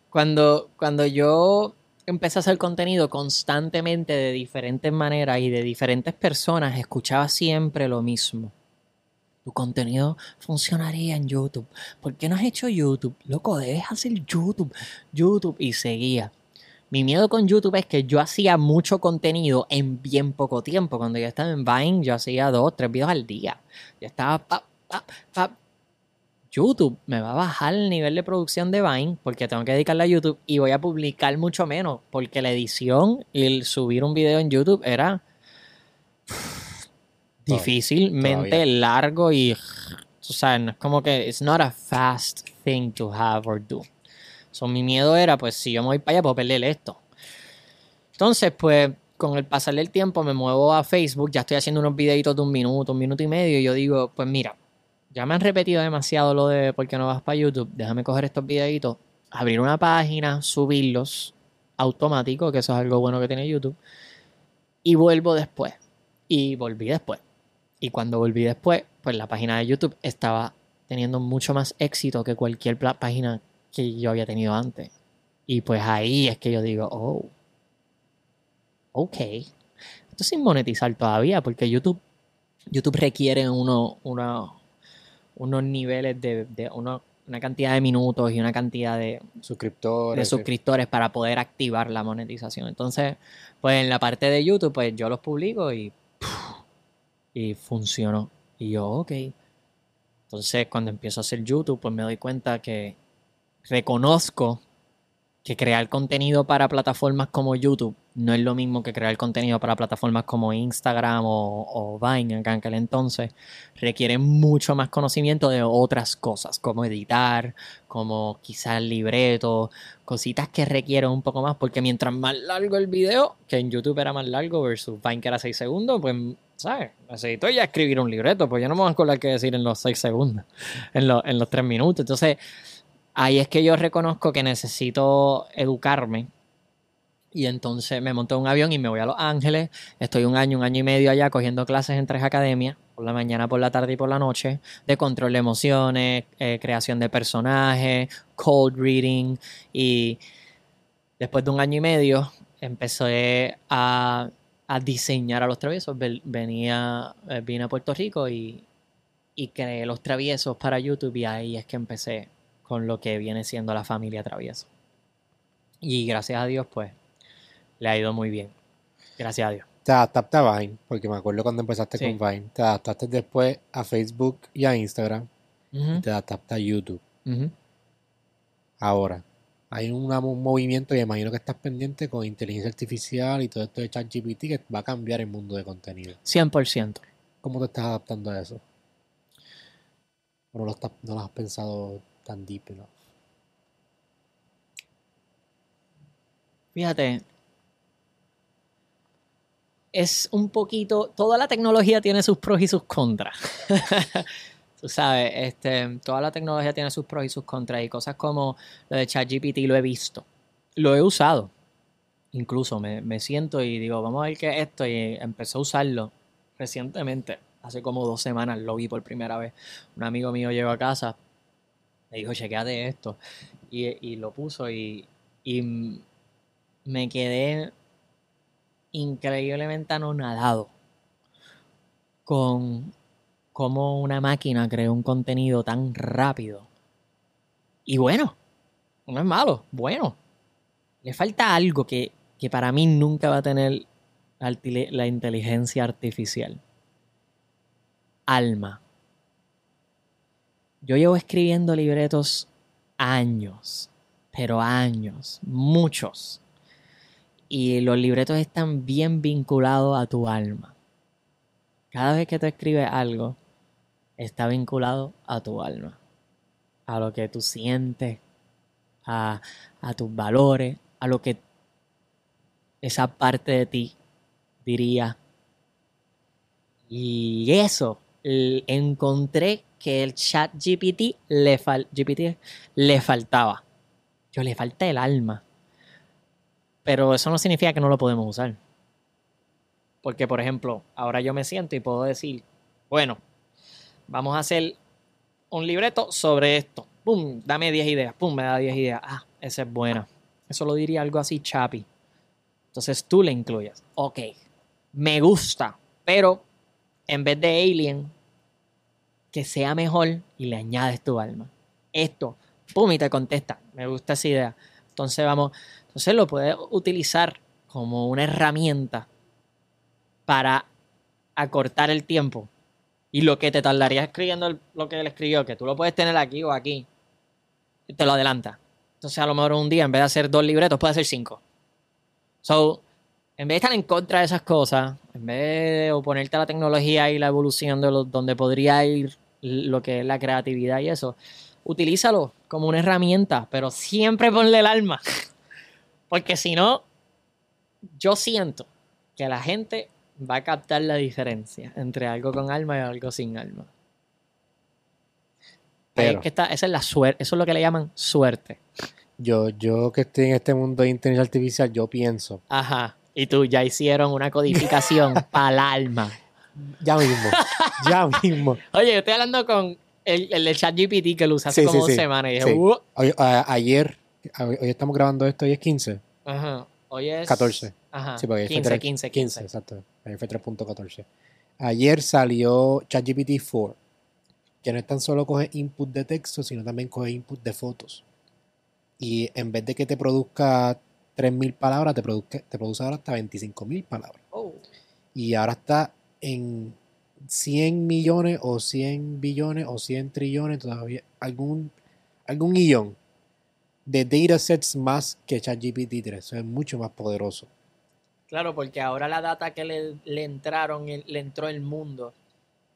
Cuando, cuando yo empecé a hacer contenido constantemente de diferentes maneras y de diferentes personas, escuchaba siempre lo mismo. Tu contenido funcionaría en YouTube. ¿Por qué no has hecho YouTube? Loco, debes hacer YouTube. YouTube. Y seguía. Mi miedo con YouTube es que yo hacía mucho contenido en bien poco tiempo. Cuando yo estaba en Vine, yo hacía dos, tres videos al día. Yo estaba pa, pa, pa. YouTube me va a bajar el nivel de producción de Vine porque tengo que dedicarle a YouTube y voy a publicar mucho menos porque la edición y el subir un video en YouTube era difícilmente todavía. largo y o sea, no es como que it's not a fast thing to have or do. So, mi miedo era, pues, si yo me voy para allá, puedo perder esto. Entonces, pues, con el pasar del tiempo me muevo a Facebook, ya estoy haciendo unos videitos de un minuto, un minuto y medio, y yo digo, pues mira, ya me han repetido demasiado lo de por qué no vas para YouTube, déjame coger estos videitos, abrir una página, subirlos automático, que eso es algo bueno que tiene YouTube, y vuelvo después. Y volví después. Y cuando volví después, pues la página de YouTube estaba teniendo mucho más éxito que cualquier página que yo había tenido antes. Y pues ahí es que yo digo, oh, ok. Esto sin monetizar todavía, porque YouTube, YouTube requiere uno, uno- unos niveles de, de uno- una cantidad de minutos y una cantidad de, Suscriptores. de sí. suscriptores para poder activar la monetización. Entonces, pues en la parte de YouTube, pues yo los publico y, y funcionó. Y yo, ok. Entonces, cuando empiezo a hacer YouTube, pues me doy cuenta que reconozco que crear contenido para plataformas como YouTube no es lo mismo que crear contenido para plataformas como Instagram o, o Vine en aquel entonces. Requiere mucho más conocimiento de otras cosas, como editar, como quizás libreto, cositas que requieren un poco más, porque mientras más largo el video, que en YouTube era más largo versus Vine que era 6 segundos, pues, ¿sabes? Necesito ya escribir un libreto, pues yo no me voy a acordar qué decir en los 6 segundos, en, los- en los 3 minutos. Entonces, ahí es que yo reconozco que necesito educarme. Y entonces me monto en un avión y me voy a Los Ángeles. Estoy un año, un año y medio allá cogiendo clases en tres academias, por la mañana, por la tarde y por la noche, de control de emociones, eh, creación de personajes, cold reading. Y después de un año y medio empecé a, diseñar a los traviesos. Ven- Venía, eh, vine a Puerto Rico y, y creé los traviesos para YouTube y ahí es que empecé con lo que viene siendo la familia travieso. Y gracias a Dios, pues, le ha ido muy bien. Gracias a Dios. Te adaptaste a Vine, porque me acuerdo cuando empezaste Sí. con Vine. Te adaptaste después a Facebook y a Instagram. Y te adaptaste a YouTube. Ahora, hay un movimiento y imagino que estás pendiente con inteligencia artificial y todo esto de ChatGPT que va a cambiar el mundo de contenido. 100%. ¿Cómo te estás adaptando a eso? ¿O no lo, estás- no lo has pensado tan deep enough? Fíjate, es un poquito, toda la tecnología tiene sus pros y sus contras. Tú sabes, este, toda la tecnología tiene sus pros y sus contras y cosas como lo de ChatGPT lo he visto, lo he usado. Incluso me, me siento y digo, vamos a ver qué es esto y empecé a usarlo recientemente, hace como dos semanas lo vi por primera vez. Un amigo mío llegó a casa, me dijo, chequeate esto y, y lo puso y, y me quedé increíblemente anonadado con cómo una máquina creó un contenido tan rápido. Y bueno, no es malo, bueno. Le falta algo que, que para mí nunca va a tener la, inteligencia artificial. Alma. Yo llevo escribiendo libretos años, pero años, muchos. Y los libretos están bien vinculados a tu alma. Cada vez que tú escribes algo, está vinculado a tu alma, a lo que tú sientes, a, a tus valores, a lo que esa parte de ti diría. Y eso, encontré que el chat GPT le, fal- GPT le faltaba. Yo le falta el alma. Pero eso no significa que no lo podemos usar. Porque, por ejemplo, ahora yo me siento y puedo decir, bueno, vamos a hacer un libreto sobre esto. Pum, dame 10 ideas. Pum, me da 10 ideas. Ah, esa es buena. Eso lo diría algo así chapi. Entonces tú le incluyes. Ok, me gusta, pero en vez de alien, que sea mejor y le añades tu alma. Esto, pum, y te contesta. Me gusta esa idea. Entonces vamos, entonces lo puedes utilizar como una herramienta para acortar el tiempo. Y lo que te tardaría escribiendo lo que él escribió, que tú lo puedes tener aquí o aquí, te lo adelanta. Entonces, a lo mejor un día, en vez de hacer dos libretos, puede hacer cinco. So, en vez de estar en contra de esas cosas, en vez de oponerte a la tecnología y la evolución de lo- donde podría ir lo que es la creatividad y eso, utilízalo como una herramienta, pero siempre ponle el alma. Porque si no, yo siento que la gente va a captar la diferencia entre algo con alma y algo sin alma. Ahí es Pero- que está, esa es la suerte, eso es lo que le llaman suerte. Yo, yo que estoy en este mundo de inteligencia artificial, yo pienso, Ajá. Y tú ya hicieron una codificación para el alma. ya mismo, ya mismo. Oye, yo estoy hablando con el, el de ChatGPT que lo usé hace Sí, como sí, dos sí. semanas y dije, Sí. "Uh". Hoy- a- ayer, hoy estamos grabando esto, hoy es 15. Ajá. Hoy es 14. Ajá. Sí, porque ayer 15, fue 3 15, 15, 15. exacto. Ayer fue 3.14. Ayer salió ChatGPT 4, que no es tan solo coge input de texto, sino también coge input de fotos. Y en vez de que te produzca 3.000 palabras, te, produzca- te produce ahora hasta 25.000 palabras. Oh. Y ahora está en 100 millones o 100 billones o 100 trillones, todavía algún, algún guion de datasets más que ChatGPT 3. Eso es mucho más poderoso. Claro, porque ahora la data que le, le entraron, le entró el mundo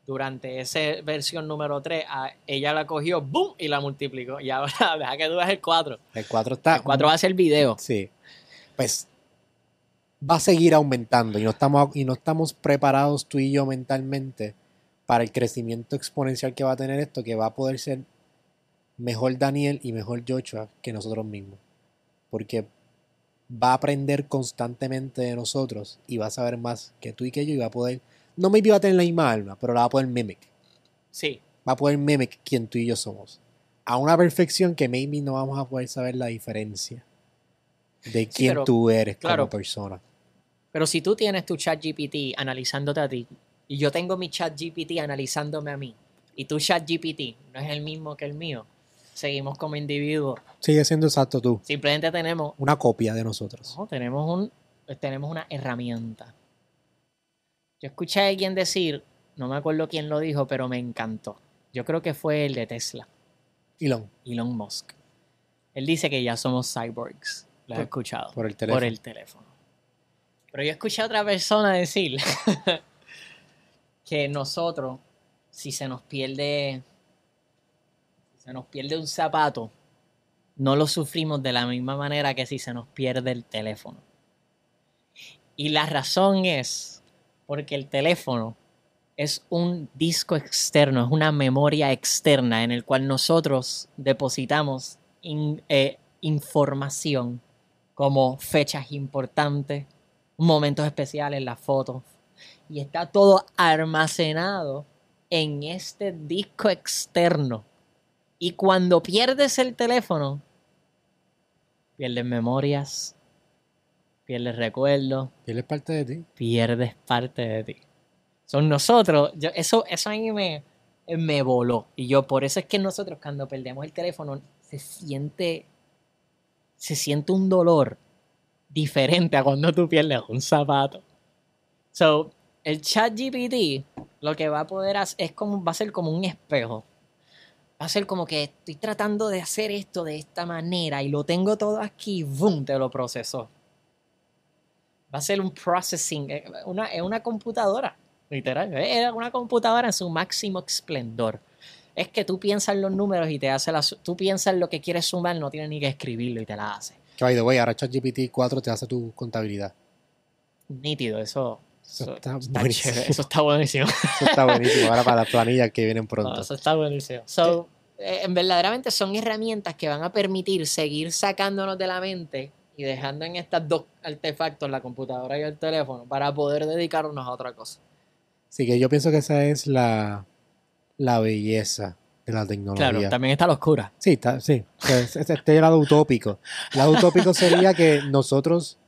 durante esa versión número 3, a- ella la cogió, ¡boom! y la multiplicó. Y ahora deja que tú veas el 4. El 4 está. El 4 va a ser video. Sí. Pues va a seguir aumentando y no estamos, y no estamos preparados tú y yo mentalmente para el crecimiento exponencial que va a tener esto, que va a poder ser mejor Daniel y mejor Joshua que nosotros mismos. Porque va a aprender constantemente de nosotros y va a saber más que tú y que yo y va a poder, no maybe va a tener la misma alma, pero la va a poder mimic. Sí. Va a poder mimic quien tú y yo somos. A una perfección que maybe no vamos a poder saber la diferencia de quién pero, tú eres claro. como persona. Pero si tú tienes tu chat GPT analizándote a ti y yo tengo mi chat GPT analizándome a mí, y tu chat GPT no es el mismo que el mío, seguimos como individuos. Sigue siendo exacto tú. Simplemente tenemos, Una copia de nosotros. no, tenemos, un, tenemos una herramienta. Yo escuché a alguien decir, no me acuerdo quién lo dijo, pero me encantó. Yo creo que fue el de Tesla, Elon, Elon Musk. Él dice que ya somos cyborgs. Lo he escuchado. por el teléfono. Por el teléfono. Pero yo escuché a otra persona decir que nosotros, si se nos pierde, si se nos pierde un zapato, no lo sufrimos de la misma manera que si se nos pierde el teléfono. Y la razón es porque el teléfono es un disco externo, es una memoria externa en el cual nosotros depositamos eh, información como fechas importantes, momentos especiales, las fotos. Y está todo almacenado en este disco externo. Y cuando pierdes el teléfono, pierdes memorias, pierdes recuerdos, él es parte de ti. pierdes parte de ti. Son nosotros, yo- eso, eso a mí me, me voló. Y yo, por eso es que nosotros cuando perdemos el teléfono, se siente, se siente un dolor diferente a cuando tú pierdes un zapato. So, el chat GPT lo que va a poder hacer es como, va a ser como un espejo. Va a ser como que estoy tratando de hacer esto de esta manera y lo tengo todo aquí, ¡boom! Te lo procesó. Va a ser un processing, eh, una, es una computadora, literal. Es una computadora en su máximo esplendor. Es que tú piensas los números y te hace la... Tú piensas lo que quieres sumar, no tienes ni que escribirlo y te la hace. Que by the way, ahora ChatGPT 4 te hace tu contabilidad. Nítido, eso... Eso Eso, está está buenísimo. chévere, eso está buenísimo. Eso está buenísimo ahora para las planillas que vienen No, pronto. eso está buenísimo. So, eh, en verdaderamente son herramientas que van a permitir seguir sacándonos de la mente y dejando en estos dos artefactos, la computadora y el teléfono, para poder dedicarnos a otra cosa. Así que yo pienso que esa es la, la belleza de la tecnología. Claro, también está la oscura. Sí, está, sí. Este es el lado utópico. El lado utópico sería que nosotros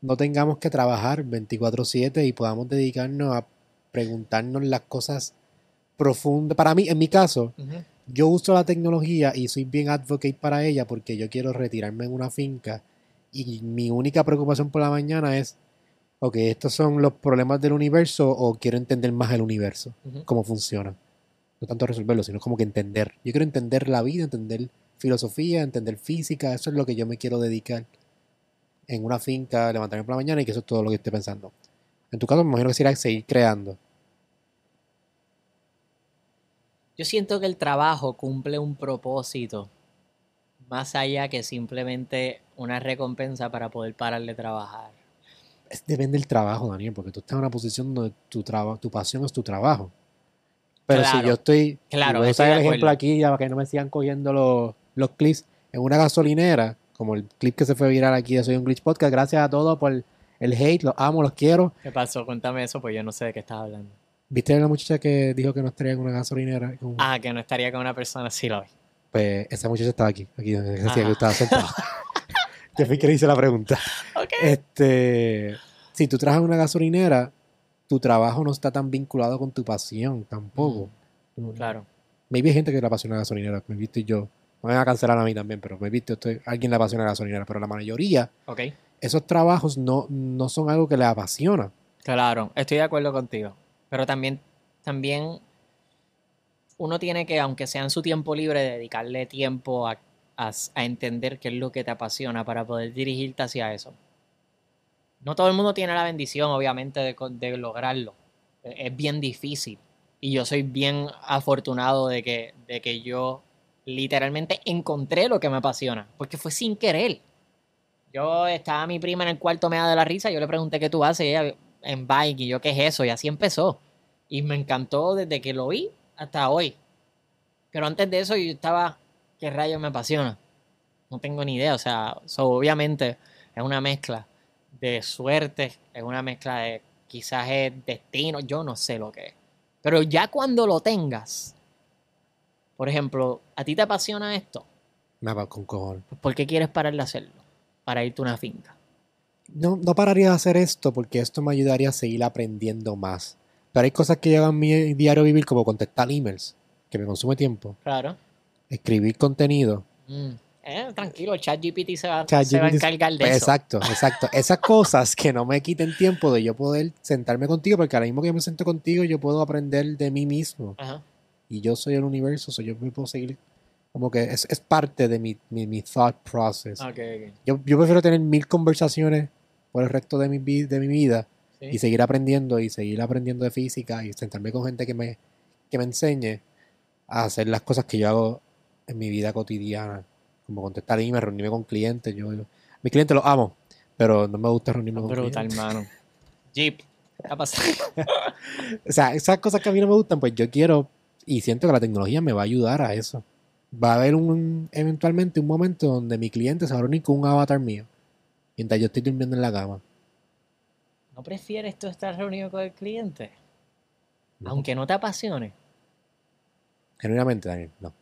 no tengamos que trabajar 24/7 y podamos dedicarnos a preguntarnos las cosas profundas. Para mí, en mi caso, yo uso la tecnología y soy bien advocate para ella porque yo quiero retirarme en una finca y mi única preocupación por la mañana es, ok, estos son los problemas del universo o quiero entender más el universo, cómo funciona. No tanto resolverlo, sino como que entender. Yo quiero entender la vida, entender filosofía, entender física, eso es lo que yo me quiero dedicar en una finca, levantarme por la mañana y que eso es todo lo que esté pensando. En tu caso, me imagino que será seguir creando. Yo siento que el trabajo cumple un propósito más allá que simplemente una recompensa para poder parar de trabajar. Es- depende del trabajo, Daniel, porque tú estás en una posición donde tu, traba- tu pasión es tu trabajo. Pero si yo estoy, claro, voy a usar el ejemplo aquí ya para que no me sigan cogiendo los, los clips, en una gasolinera, como el clip que se fue viral aquí de Soy un Glitch Podcast, gracias a todos por el hate, los amo, los quiero. ¿Qué pasó? Cuéntame eso, pues yo no sé de qué estás hablando. ¿Viste a la muchacha que dijo que no estaría en una gasolinera? Con- Ah, que no estaría con una persona, sí lo vi. Pues esa muchacha estaba aquí, aquí donde decía Ajá. que estaba sentado. Yo fui que le hice la pregunta. Ok. Este, si tú trabajas en una gasolinera, tu trabajo no está tan vinculado con tu pasión tampoco. Claro. Maybe hay gente que le apasiona la gasolinera, me viste yo. Me van a cancelar a mí también, pero me viste, estoy, alguien le apasiona la gasolinera, pero la mayoría, Ok. esos trabajos no, no son algo que le apasiona. Claro, estoy de acuerdo contigo. Pero también, también uno tiene que, aunque sea en su tiempo libre, dedicarle tiempo a, entender qué es lo que te apasiona para poder dirigirte hacia eso. No todo el mundo tiene la bendición, obviamente, de, de lograrlo. E- Es bien difícil. Y yo soy bien afortunado de que, de que yo literalmente encontré lo que me apasiona. Porque fue sin querer. Yo estaba mi prima en el cuarto me da de la risa, yo le pregunté qué tú haces, y ella en bike, y yo qué es eso, y así empezó. Y me encantó desde que lo vi hasta hoy. Pero antes de eso yo estaba, ¿qué rayos me apasiona? No tengo ni idea, o sea, so, obviamente es una mezcla de suerte, es una mezcla de quizás es destino, yo no sé lo que es. Pero ya cuando lo tengas, por ejemplo, ¿a ti te apasiona esto? Me va con cojones. ¿Por qué quieres parar de hacerlo? Para irte a una finca. No, no pararía de hacer esto porque esto me ayudaría a seguir aprendiendo más. Pero hay cosas que llevan mi diario vivir como contestar emails. que me consume tiempo, Claro. escribir contenido. Mm. Eh, tranquilo, el ChatGPT se va, ChatGPT se va a encargar de Pues, eso. exacto, exacto. Esas cosas que no me quiten tiempo de yo poder sentarme contigo, porque ahora mismo que yo me siento contigo, yo puedo aprender de mí mismo. Ajá. Y yo soy el universo, so yo me puedo seguir. Como que es, es parte de mi, mi, mi thought process. Ok, ok. Yo, yo prefiero tener mil conversaciones por el resto de mi, de mi vida Sí. y seguir aprendiendo y seguir aprendiendo de física y sentarme con gente que me, que me enseñe a hacer las cosas que yo hago en mi vida cotidiana, como contestar emails, reunirme con clientes. Yo, yo- mis clientes los amo, pero no me gusta reunirme con Brutal, clientes. hermano. Jeep. ¿Qué ha pasado? O sea, esas cosas que a mí no me gustan, pues yo quiero y siento que la tecnología me va a ayudar a eso. Va a haber un eventualmente un momento donde mi cliente se va a reunir con un avatar mío mientras yo estoy durmiendo en la cama. ¿No prefieres tú estar reunido con el cliente? No. Aunque no te apasione. Genuinamente, Daniel, no.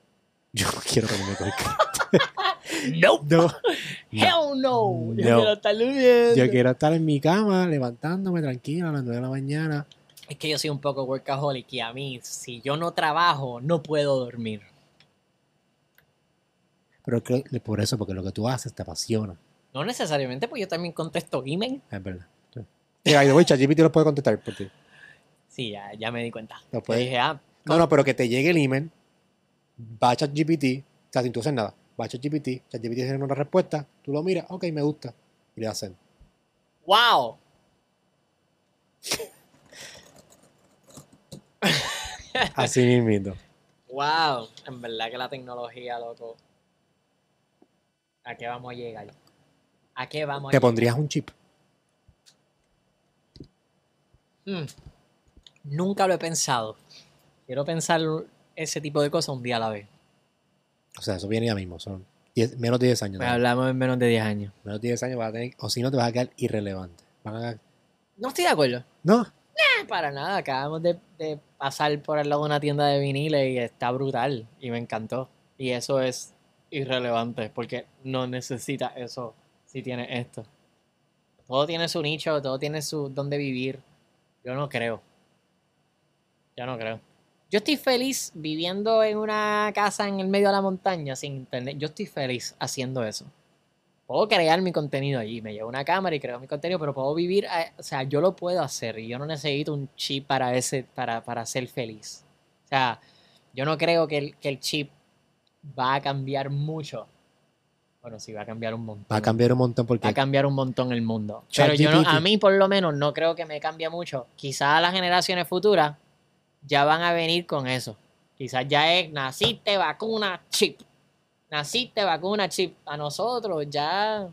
Yo no quiero reunirme con el cliente. No. No. No. Hell no. Yo No. quiero estar. Yo quiero estar en mi cama, levantándome tranquilo a las 9 de la mañana. Es que yo soy un poco workaholic y a mí, si yo no trabajo, no puedo dormir. Pero que- por eso, porque lo que tú haces te apasiona. No necesariamente, pues yo también contesto email. Es verdad. By the way, ChatGPT los puede contestar por ti. Sí, ya, ya me di cuenta. Puede- dije, ah, No, no, pero que te llegue el email, va a ChatGPT, o sea, sin tú hacer nada, va a ChatGPT, ChatGPT tiene una respuesta, tú lo miras, ok, me gusta, y le hacen. wow. Así mismo. Wow. En verdad que la tecnología, loco. ¿A qué vamos a llegar? ¿A qué vamos a Te llegar? pondrías un chip. Mm. Nunca lo he pensado. Quiero pensar ese tipo de cosas un día a la vez. O sea, eso viene ya mismo, son 10 menos de 10 años. Pues ¿no? hablamos en menos de 10 años. Menos de 10 años vas a tener, o si no te vas a quedar irrelevante. Van a, No estoy de acuerdo. no, Para nada, acabamos de, de pasar por el lado de una tienda de viniles y está brutal y me encantó. Y eso es irrelevante porque no necesita eso si tiene esto. Todo tiene su nicho, todo tiene su donde vivir. Yo no creo. Yo no creo. Yo estoy feliz viviendo en una casa en el medio de la montaña sin internet. Yo estoy feliz haciendo eso. Puedo crear mi contenido allí. Me llevo una cámara y creo mi contenido, pero puedo vivir. eh, O sea, yo lo puedo hacer y yo no necesito un chip para, ese, para, para ser feliz. O sea, yo no creo que el, que el chip va a cambiar mucho. Bueno, sí, va a cambiar un montón. va a cambiar un montón porque Va a cambiar un montón el mundo. Pero yo no, a mí por lo menos no creo que me cambie mucho. Quizás las generaciones futuras ya van a venir con eso. Quizás ya es naciste vacuna chip. Naciste vacuna chip. A nosotros ya...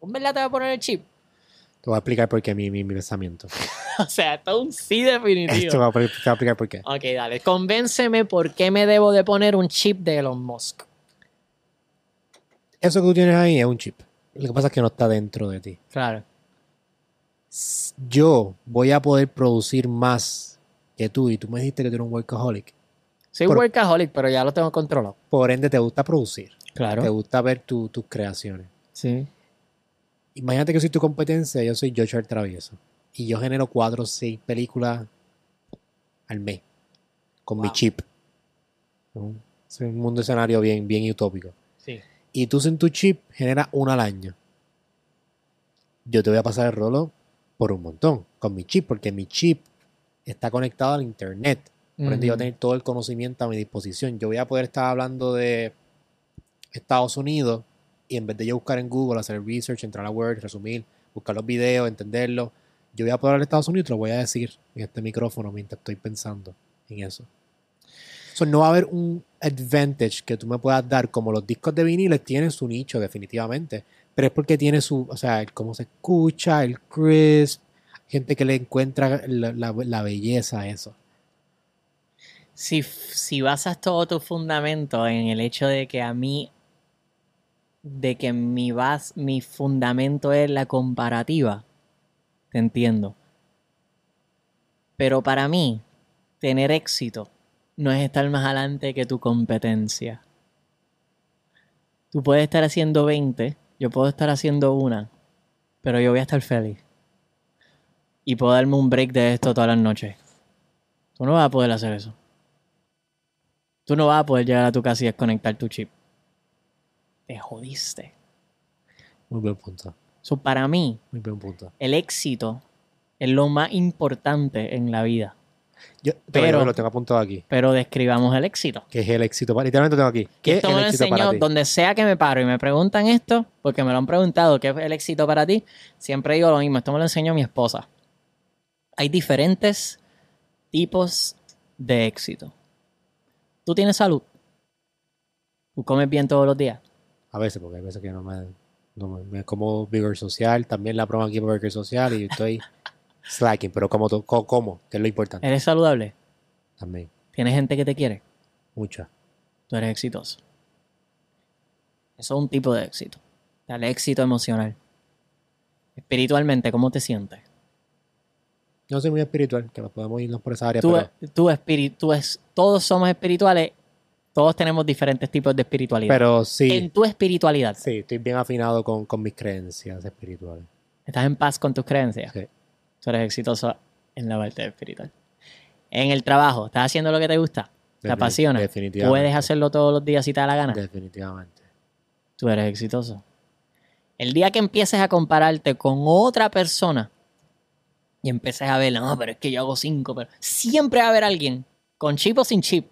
¿Un verdad te va a poner el chip? te voy a explicar por qué mi, mi, mi pensamiento. O sea, esto es un sí definitivo. A, te voy a explicar por qué. Ok, dale. Convénceme por qué me debo de poner un chip de Elon Musk. Eso que tú tienes ahí es un chip. Lo que pasa es que no está dentro de ti. Claro. Yo voy a poder producir más que tú y tú me dijiste que tú eres un workaholic. Soy Por- workaholic, pero ya lo tengo controlado. Por ende, te gusta producir. Te Claro. gusta ver tu- tus creaciones. Sí. Imagínate que soy tu competencia, yo soy Joshua el Travieso. Y yo genero cuatro o seis películas al mes. Con mi chip. ¿no? Es un mundo escenario bien, bien utópico. Y tú sin tu chip generas una al año. Yo te voy a pasar el rolo por un montón. Con mi chip, porque mi chip está conectado al internet. Por ende, yo voy a tener todo el conocimiento a mi disposición. Yo voy a poder estar hablando de Estados Unidos y en vez de yo buscar en Google, hacer research, entrar a Word, resumir, buscar los videos, entenderlos, yo voy a poder hablar de Estados Unidos y te lo voy a decir en este micrófono mientras estoy pensando en eso. No va a haber un advantage que tú me puedas dar como los discos de viniles tienen su nicho definitivamente, pero es porque tiene su, o sea, el cómo se escucha, el crisp, gente que le encuentra la, la- la belleza a eso. Si, si basas todo tu fundamento en el hecho de que a mí, de que mi, bas, mi fundamento es la comparativa, te entiendo. Pero para mí, tener éxito no es estar más adelante que tu competencia. Tú puedes estar haciendo 20, yo puedo estar haciendo una, pero yo voy a estar feliz. Y puedo darme un break de esto todas las noches. Tú no vas a poder hacer eso. Tú no vas a poder llegar a tu casa y desconectar tu chip. Te jodiste. Muy buen punto. So, para mí, Muy buen punto. el éxito es lo más importante en la vida. Yo Pero- pero, lo tengo apuntado aquí. Pero describamos el éxito. Que es el éxito para Literalmente lo tengo aquí. ¿Qué es Esto me el lo éxito para enseñó ti? donde sea que me paro y me preguntan esto, porque me lo han preguntado, ¿qué es el éxito para ti? Siempre digo lo mismo, esto me lo enseñó mi esposa. Hay diferentes tipos de éxito. Tú tienes salud. Tú comes bien todos los días. A veces, porque hay veces que no me, no me, me como Vigor Social, también la promo aquí por Vigor Social y estoy slacking, pero co- como, que es lo importante Eres saludable. también. Tienes gente que te quiere. Mucha. Tú eres exitoso. Eso es un tipo de éxito. El éxito emocional. Espiritualmente, ¿cómo te sientes? No soy muy espiritual, que podemos irnos por esa área, tú, pero, tú espiri- tú es, todos somos espirituales, todos tenemos diferentes tipos de espiritualidad. pero sí, en tu espiritualidad, sí, estoy bien afinado con, con mis creencias espirituales. ¿estás en paz con tus creencias? Sí. Tú eres exitoso en la parte espiritual. En el trabajo, ¿estás haciendo lo que te gusta? ¿Te apasiona? Definitivamente. ¿Puedes hacerlo todos los días si te da la gana? Definitivamente. Tú eres exitoso. El día que empieces a compararte con otra persona y empieces a ver, no, pero es que yo hago cinco, pero siempre va a haber alguien, con chip o sin chip,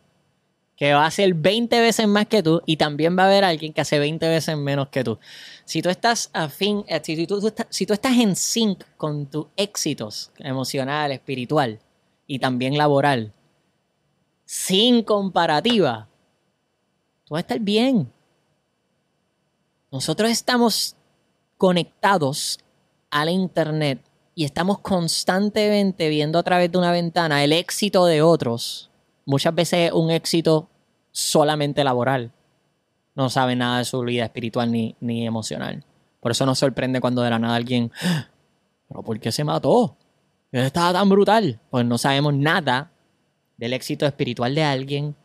que va a hacer 20 veces más que tú y también va a haber alguien que hace 20 veces menos que tú. Si tú estás eh, si tú, si tú estás en sync con tus éxitos emocional, espiritual y también laboral, sin comparativa, tú vas a estar bien. Nosotros estamos conectados a la internet y estamos constantemente viendo a través de una ventana el éxito de otros. Muchas veces un éxito solamente laboral. No sabe nada de su vida espiritual ni, ni emocional. Por eso nos sorprende cuando de la nada alguien, "Ah, pero ¿por qué se mató? Estaba tan brutal. Pues no sabemos nada del éxito espiritual de alguien,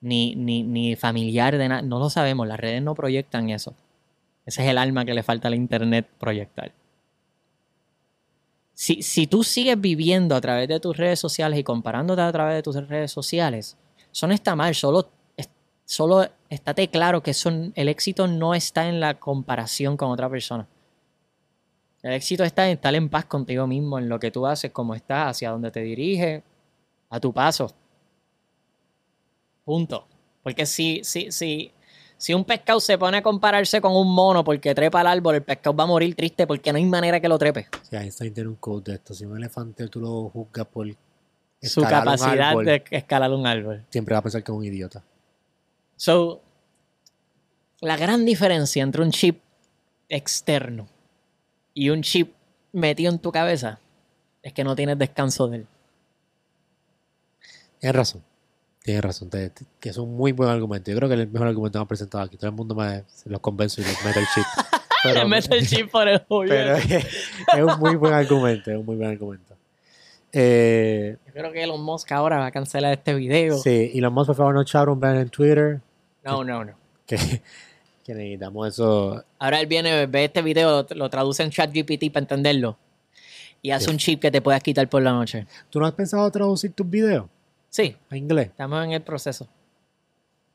ni, ni, ni familiar de nada. No lo sabemos, las redes no proyectan eso. Ese es el alma que le falta al internet proyectar. Si, si tú sigues viviendo a través de tus redes sociales y comparándote a través de tus redes sociales, eso no está mal, solo, solo estate claro que eso, el éxito no está en la comparación con otra persona. El éxito está en estar en paz contigo mismo, en lo que tú haces, cómo estás, hacia dónde te diriges, a tu paso. Punto. Porque si, si, si, si un pescado se pone a compararse con un mono porque trepa al árbol, el pescado va a morir triste porque no hay manera que lo trepe. Si Einstein tiene un code de esto, si un elefante tú lo juzgas por Su capacidad árbol, de escalar un árbol. siempre va a pensar que es un idiota. So, la gran diferencia entre un chip externo y un chip metido en tu cabeza es que no tienes descanso de él. Tienes razón. Tienes razón. te- te- que es un muy buen argumento. Yo creo que es el mejor argumento que hemos presentado aquí. Todo el mundo me, se los convence y les mete el chip. Le Pero, mete el chip por el pero gobierno. es, es un muy buen argumento. Es un muy buen argumento. Eh, Yo creo que Elon Musk ahora va a cancelar este video. sí, y los más, por favor, no echaron un ban en Twitter. No, no, no. Que, que necesitamos eso. Ahora él viene, ve este video, lo traduce en ChatGPT para entenderlo. Y hace Sí. un chip que te puedas quitar por la noche. ¿Tú no has pensado traducir tus videos Sí, a inglés? estamos en el proceso.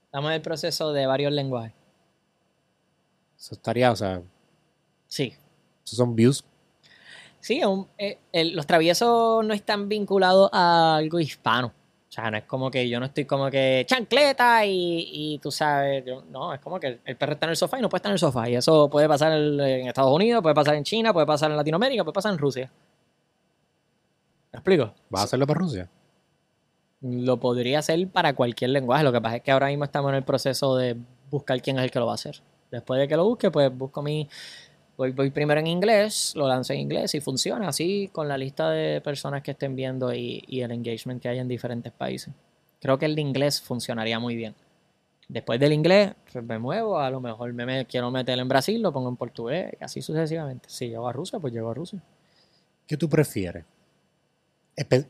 Estamos en el proceso de varios lenguajes. Eso estaría, o sea, Sí. esos son views. Sí, un- eh, el- los traviesos no están vinculados a algo hispano. O sea, no es como que yo no estoy como que chancleta y, y tú sabes, yo- no, es como que el, el perro está en el sofá y no puede estar en el sofá. Y eso puede pasar en en Estados Unidos, puede pasar en China, puede pasar en Latinoamérica, puede pasar en Rusia. ¿Me explico? ¿Vas a hacerlo para Rusia? Lo podría hacer para cualquier lenguaje. Lo que pasa es que ahora mismo estamos en el proceso de buscar quién es el que lo va a hacer. Después de que lo busque, pues busco mi. Voy, primero en inglés, lo lanzo en inglés y funciona así con la lista de personas que estén viendo y, y el engagement que hay en diferentes países. Creo que el de inglés funcionaría muy bien. Después del inglés, pues me muevo, a lo mejor me, me quiero meter en Brasil, lo pongo en portugués, y así sucesivamente. Si llego a Rusia, pues llego a Rusia. ¿Qué tú prefieres?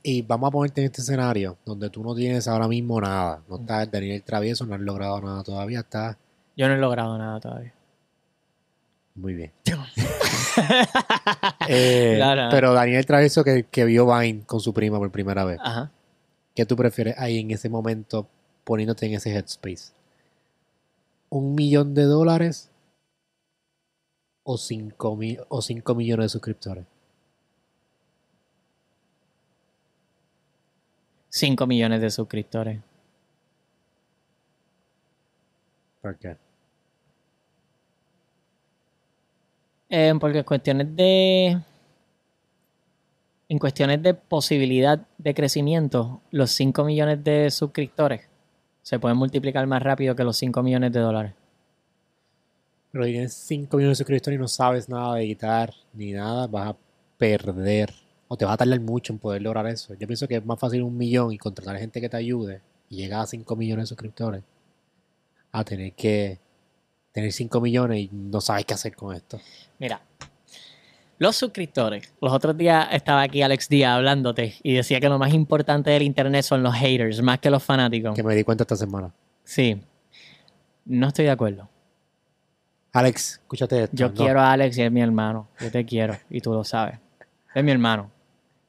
Y vamos a ponerte en este escenario donde tú no tienes ahora mismo nada. No estás Daniel Travieso, no has logrado nada todavía. Estás Yo no he logrado nada todavía. muy bien. Eh, Claro. Pero Daniel Travieso que, que vio Vine con su prima por primera vez. Ajá. ¿Qué tú prefieres ahí en ese momento poniéndote en ese headspace. ¿Un millón de dólares o 5 mi- o cinco millones de suscriptores? 5 millones de suscriptores. ¿Por qué? Eh, porque en cuestiones de. En cuestiones de posibilidad de crecimiento, los 5 millones de suscriptores se pueden multiplicar más rápido que los 5 millones de dólares. Pero si tienes 5 millones de suscriptores y no sabes nada de editar ni nada, vas a perder. O te va a tardar mucho en poder lograr eso. Yo pienso que es más fácil un millón y contratar gente que te ayude y llegar a 5 millones de suscriptores a tener que tener 5 millones y no sabes qué hacer con esto. Mira, los suscriptores. Los otros días estaba aquí Alex Díaz hablándote y decía que lo más importante del internet son los haters, más que los fanáticos. Que me di cuenta esta semana. Sí. No estoy de acuerdo. Alex, escúchate esto. Yo no. quiero a Alex y es mi hermano. Yo te quiero y tú lo sabes. Es mi hermano.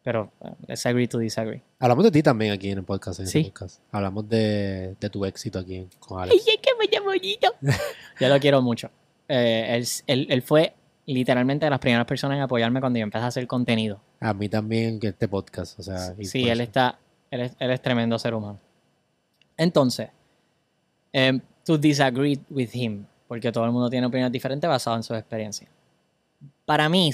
Pero uh, let's agree to disagree. Hablamos de ti también aquí en el podcast. En este Sí. podcast. Hablamos de, de tu éxito aquí con Alex. ¡Ay, qué bonito! Yo lo quiero mucho. Eh, él, él- él fue literalmente de las primeras personas en apoyarme cuando yo empecé a hacer contenido. A mí también que este podcast. O sea, Sí, por él está. Él es, él es tremendo ser humano. Entonces, em, to disagree with him, porque todo el mundo tiene opiniones diferentes basadas en sus experiencias. Para mí,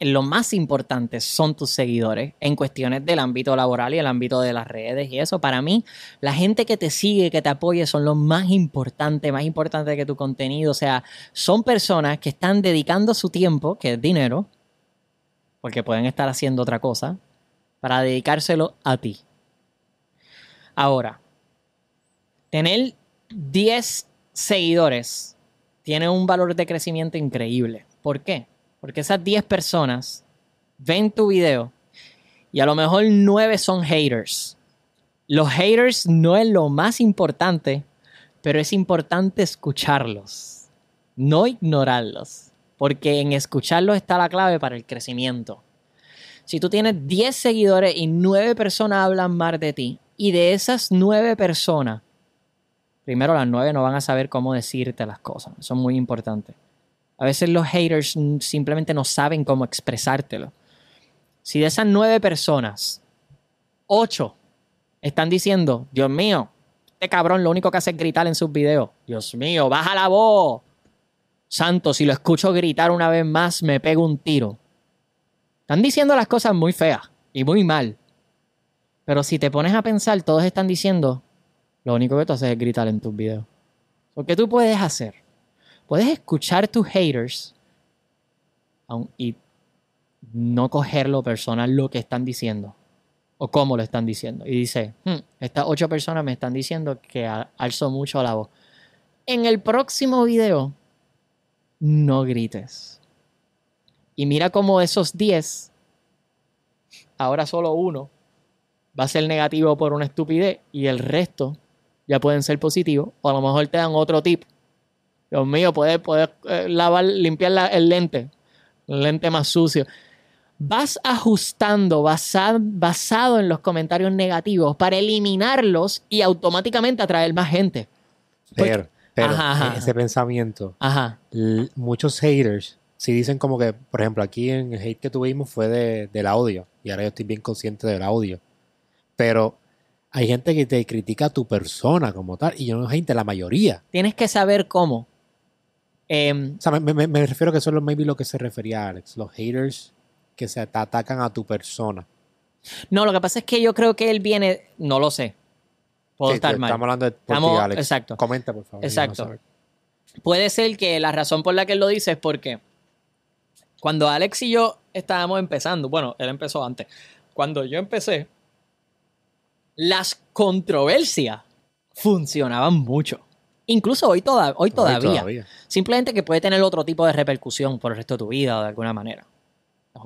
lo más importante son tus seguidores en cuestiones del ámbito laboral y el ámbito de las redes y eso. Para mí, la gente que te sigue, que te apoye, son lo más importante, más importante que tu contenido. O sea, son personas que están dedicando su tiempo, que es dinero, porque pueden estar haciendo otra cosa, para dedicárselo a ti. Ahora, tener 10 seguidores tiene un valor de crecimiento increíble. ¿Por qué? Porque esas 10 personas ven tu video y a lo mejor 9 son haters. Los haters no es lo más importante, pero es importante escucharlos, no ignorarlos, porque en escucharlos está la clave para el crecimiento. Si tú tienes 10 seguidores y 9 personas hablan mal de ti, y de esas 9 personas, primero las 9 no van a saber cómo decirte las cosas. Eso es muy importante. A veces los haters simplemente no saben cómo expresártelo. Si de esas 9 personas, 8 están diciendo, Dios mío, este cabrón lo único que hace es gritar en sus videos. Dios mío, baja la voz. Santo, si lo escucho gritar una vez más, me pego un tiro. Están diciendo las cosas muy feas y muy mal. Pero si te pones a pensar, todos están diciendo lo único que tú haces es gritar en tus videos. ¿Qué tú puedes hacer? Puedes escuchar tus haters y no cogerlo personal lo que están diciendo o cómo lo están diciendo. Y dice, "Hmm, estas ocho personas me están diciendo que alzo mucho la voz. En el próximo video, no grites. Y mira cómo esos 10, ahora solo uno, va a ser negativo por una estupidez y el resto ya pueden ser positivos. O a lo mejor te dan otro tip. Dios mío, puedes, puedes eh, lavar, limpiar la- el lente. El lente más sucio. Vas ajustando basa- basado en los comentarios negativos para eliminarlos y automáticamente atraer más gente. Pero, pero Ajá, ajá. ese pensamiento, Ajá. muchos haters si dicen como que, por ejemplo, aquí en el hate que tuvimos fue de, del audio. Y ahora yo estoy bien consciente del audio. Pero hay gente que te critica a tu persona como tal. Y yo no gente, la mayoría. Tienes que saber cómo. Em, O sea, me, me- me refiero que eso es maybe lo que se refería a Alex. Los haters que se te atacan a tu persona. no, lo que pasa es que yo creo que él viene, no lo sé. Puedo Sí, estar mal. Estamos hablando de por ti, Estamos- Alex. exacto. Comenta, por favor. Exacto. Puede ser que la razón por la que él lo dice es porque cuando Alex y yo estábamos empezando, bueno, él empezó antes. Cuando yo empecé, las controversias funcionaban mucho. Incluso hoy, toda- hoy todavía. Simplemente que puede tener otro tipo de repercusión por el resto de tu vida o de alguna manera.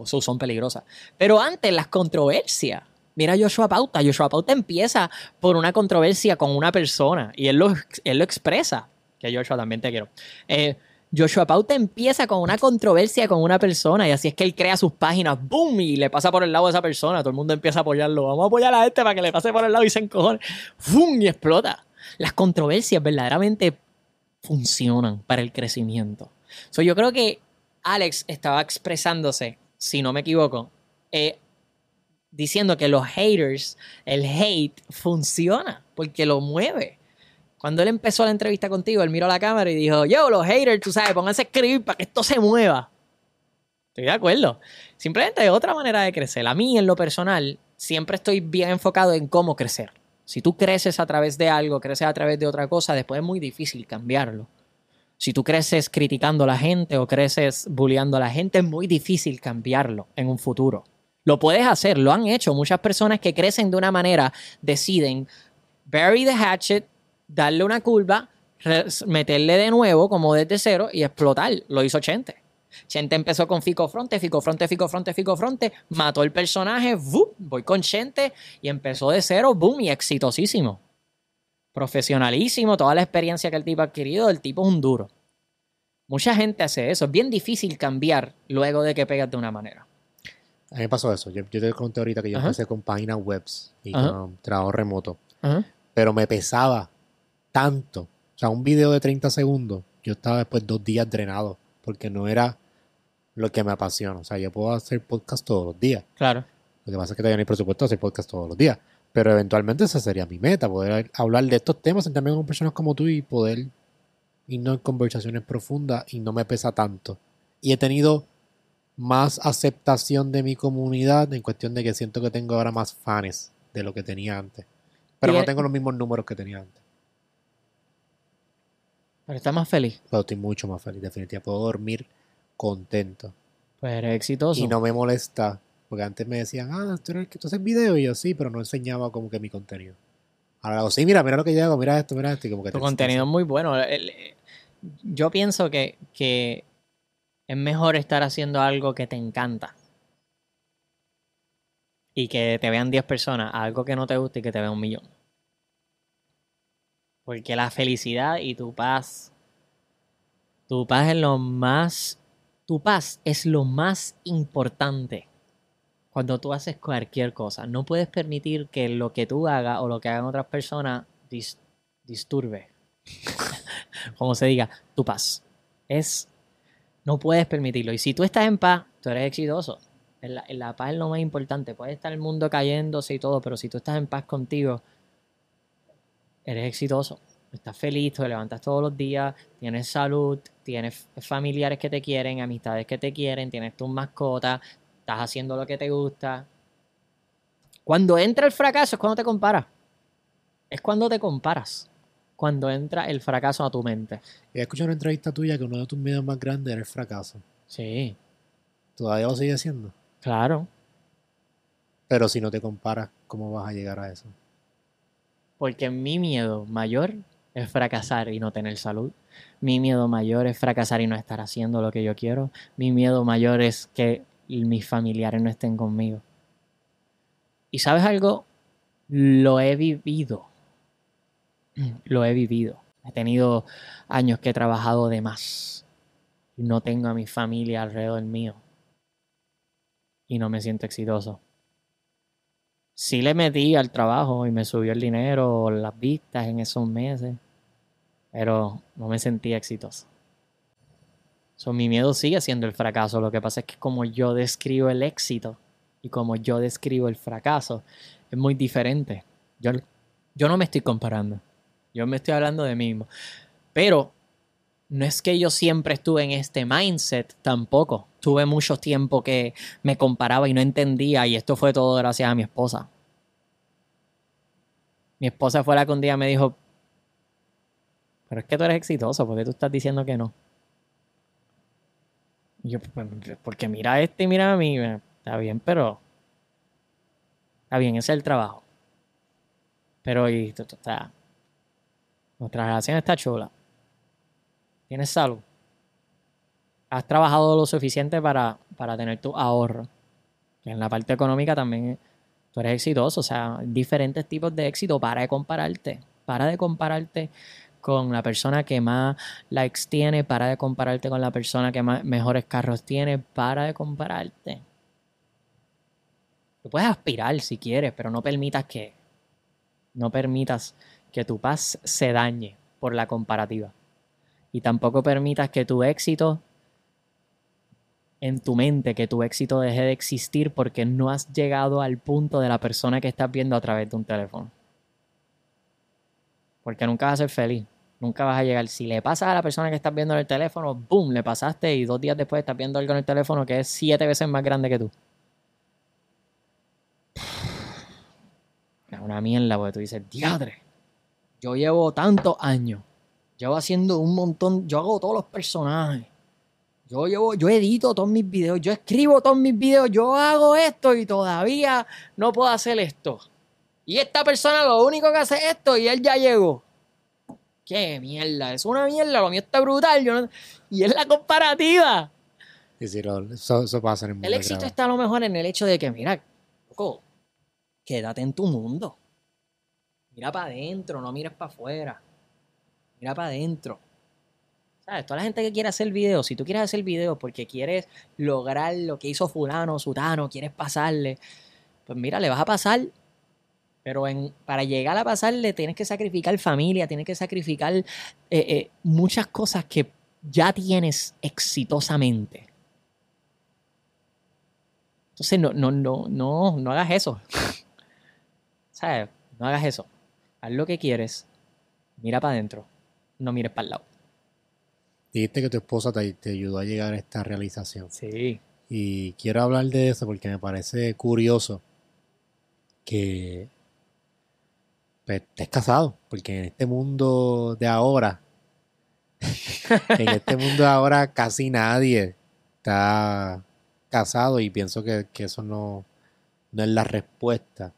So- son peligrosas. Pero antes las controversias. Mira Joshua Pauta. Joshua Pauta empieza por una controversia con una persona y él lo, él lo expresa. Que Joshua también te quiero. Eh, Joshua Pauta empieza con una controversia con una persona y así es que él crea sus páginas, ¡boom! Y le pasa por el lado a esa persona. Todo el mundo empieza a apoyarlo. Vamos a apoyar a este para que le pase por el lado y se encojone. ¡Bum! Y explota. Las controversias verdaderamente funcionan para el crecimiento. So, yo creo que Alex estaba expresándose, si no me equivoco, eh, diciendo que los haters, el hate funciona porque lo mueve. Cuando él empezó la entrevista contigo, él miró la cámara y dijo, yo, los haters, tú sabes, pónganse a escribir para que esto se mueva. Estoy de acuerdo. Simplemente hay otra manera de crecer. A mí, en lo personal, siempre estoy bien enfocado en cómo crecer. Si tú creces a través de algo, creces a través de otra cosa, después es muy difícil cambiarlo. Si tú creces criticando a la gente o creces bulleando a la gente, es muy difícil cambiarlo en un futuro. Lo puedes hacer, lo han hecho. Muchas personas que crecen de una manera deciden bury the hatchet, darle una curva, meterle de nuevo como desde cero y explotar. Lo hizo Chente. Chente empezó con Fico Fronte, Fico Fronte, Fico Fronte, Fico Fronte, mató el personaje, voy con Chente y empezó de cero, boom, y exitosísimo. Profesionalísimo, toda la experiencia que el tipo ha adquirido, el tipo es un duro. Mucha gente hace eso, es bien difícil cambiar luego de que pegas de una manera. A mí me pasó eso. Yo, te conté ahorita que yo empecé con páginas webs y con trabajo remoto. Pero me pesaba tanto. O sea, un video de 30 segundos, yo estaba después dos días drenado porque no era lo que me apasiona. O sea, yo puedo hacer podcast todos los días. Claro. Lo que pasa es que todavía no hay presupuesto de hacer podcast todos los días. Pero eventualmente esa sería mi meta, poder hablar de estos temas también con personas como tú y poder irnos en conversaciones profundas y no me pesa tanto. Y he tenido más aceptación de mi comunidad en cuestión de que siento que tengo ahora más fans de lo que tenía antes. Pero no tengo los mismos números que tenía antes. Pero estás más feliz. Pero estoy mucho más feliz, definitivamente. Puedo dormir contento. Pues eres exitoso. Y no me molesta. Porque antes me decían, ah, tú eres que tú haces video. Y yo sí, pero no enseñaba como que mi contenido. Ahora hago, sí, mira, mira lo que yo hago, mira esto, mira esto. Y como que tu contenido es muy bueno. Yo pienso que, que es mejor estar haciendo algo que te encanta. Y que te vean 10 personas, algo que no te guste y que te vean un millón. Porque la felicidad y tu paz, tu paz es lo más, tu paz es lo más importante cuando tú haces cualquier cosa. No puedes permitir que lo que tú hagas o lo que hagan otras personas disturbe, como se diga, tu paz. Es, no puedes permitirlo. Y si tú estás en paz, tú eres exitoso. La, la paz es lo más importante. Puede estar el mundo cayéndose y todo, pero si tú estás en paz contigo, eres exitoso, estás feliz, te levantas todos los días, tienes salud, tienes familiares que te quieren, amistades que te quieren, tienes tus mascotas, estás haciendo lo que te gusta. Cuando entra el fracaso es cuando te comparas. Es cuando te comparas. Cuando entra el fracaso a tu mente. He escuchado una entrevista tuya que uno de tus miedos más grandes era el fracaso. Sí. ¿Todavía lo sigue haciendo? Claro. Pero si no te comparas, ¿cómo vas a llegar a eso? Porque mi miedo mayor es fracasar y no tener salud. Mi miedo mayor es fracasar y no estar haciendo lo que yo quiero. Mi miedo mayor es que mis familiares no estén conmigo. Y sabes algo, lo he vivido. Lo he vivido. He tenido años que he trabajado de más. No tengo a mi familia alrededor mío. Y no me siento exitoso sí le metí al trabajo y me subió el dinero, las vistas en esos meses, pero no me sentía exitoso. So, mi miedo sigue siendo el fracaso. Lo que pasa es que como yo describo el éxito y como yo describo el fracaso, es muy diferente. Yo, yo no me estoy comparando. Yo me estoy hablando de mí mismo. Pero no es que yo siempre estuve en este mindset tampoco. Tuve mucho tiempo que me comparaba y no entendía y esto fue todo gracias a mi esposa. Mi esposa fue la que un día me dijo, pero es que tú eres exitoso, ¿por qué tú estás diciendo que no? Y yo, pues, porque mira este y mira a mí, está bien, pero está bien, ese es el trabajo. Pero y, está, nuestra relación está chula tienes salud, has trabajado lo suficiente para, para tener tu ahorro. En la parte económica también tú eres exitoso. O sea, diferentes tipos de éxito. Para de compararte. Para de compararte con la persona que más likes tiene, para de compararte con la persona que más, mejores carros tiene, para de compararte. Tú puedes aspirar si quieres, pero no permitas que no permitas que tu paz se dañe por la comparativa. Y tampoco permitas que tu éxito en tu mente, que tu éxito deje de existir porque no has llegado al punto de la persona que estás viendo a través de un teléfono. Porque nunca vas a ser feliz. Nunca vas a llegar. Si le pasas a la persona que estás viendo en el teléfono, ¡boom! Le pasaste y dos días después estás viendo algo en el teléfono que es siete veces más grande que tú. Es una mierda porque tú dices, diadre, yo llevo tantos años, llevo haciendo un montón, yo hago todos los personajes, yo llevo, yo edito todos mis videos, yo escribo todos mis videos, yo hago esto y todavía no puedo hacer esto. Y esta persona lo único que hace es esto y él ya llegó. Qué mierda, es una mierda, lo mío está brutal. Yo Y es la comparativa. eso, pasa en el mundo. El éxito está a lo mejor en el hecho de que, mira, loco, quédate en tu mundo. Mira para adentro, no mires para afuera. Mira para adentro. ¿Sabes? Toda la gente que quiere hacer videos, si tú quieres hacer videos porque quieres lograr lo que hizo fulano, sutano, quieres pasarle, pues mira, le vas a pasar, pero en, para llegar a pasarle tienes que sacrificar familia, tienes que sacrificar eh, eh, muchas cosas que ya tienes exitosamente. Entonces no, no, no, no, no hagas eso. ¿Sabes? No hagas eso. Haz lo que quieres. Mira para adentro. No mires para el lado. Dijiste que tu esposa te, ayudó a llegar a esta realización. Sí. Y quiero hablar de eso porque me parece curioso que pues, estés casado. Porque en este mundo de ahora, en este mundo de ahora casi nadie está casado y pienso que, eso no, no es la respuesta.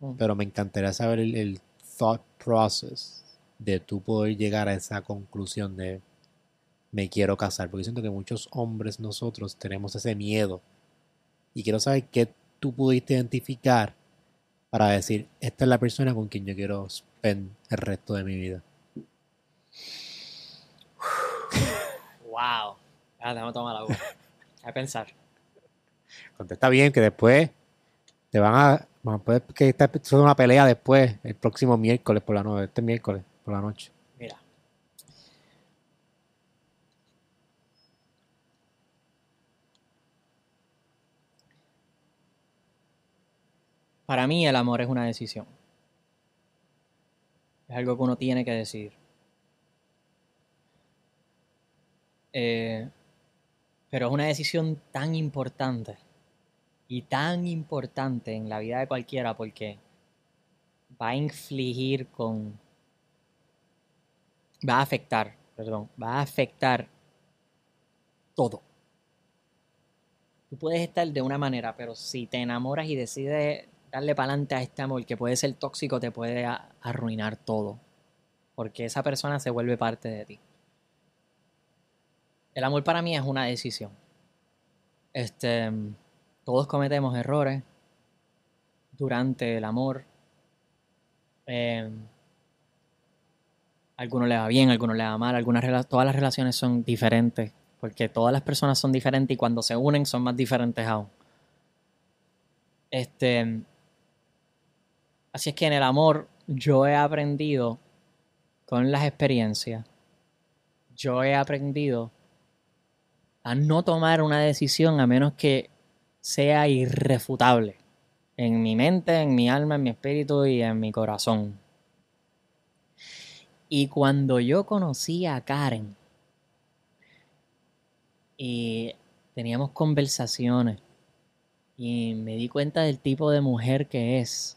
Mm. Pero me encantaría saber el, thought process de tú poder llegar a esa conclusión de me quiero casar. Porque siento que muchos hombres nosotros tenemos ese miedo. Y quiero saber qué tú pudiste identificar para decir, esta es la persona con quien yo quiero spend el resto de mi vida. Wow. Ah, déjame tomar la agua. A pensar. Contesta bien, que después te van a puede que esta es una pelea después, el próximo miércoles por la noche, este miércoles por la noche. Mira. Para mí el amor es una decisión. Es algo que uno tiene que decidir. Eh, pero es una decisión tan importante y tan importante en la vida de cualquiera porque va a infligir con... va a afectar, perdón, va a afectar todo. Tú puedes estar de una manera, pero si te enamoras y decides darle para adelante a este amor que puede ser tóxico, te puede arruinar todo. Porque esa persona se vuelve parte de ti. El amor para mí es una decisión. Este todos cometemos errores durante el amor. Eh, algunos le va bien, algunos le va mal, algunas todas las relaciones son diferentes, porque todas las personas son diferentes y cuando se unen son más diferentes aún. Este, así es que en el amor yo he aprendido con las experiencias, yo he aprendido a no tomar una decisión a menos que sea irrefutable en mi mente, en mi alma, en mi espíritu y en mi corazón. Y cuando yo conocí a Karen y teníamos conversaciones y me di cuenta del tipo de mujer que es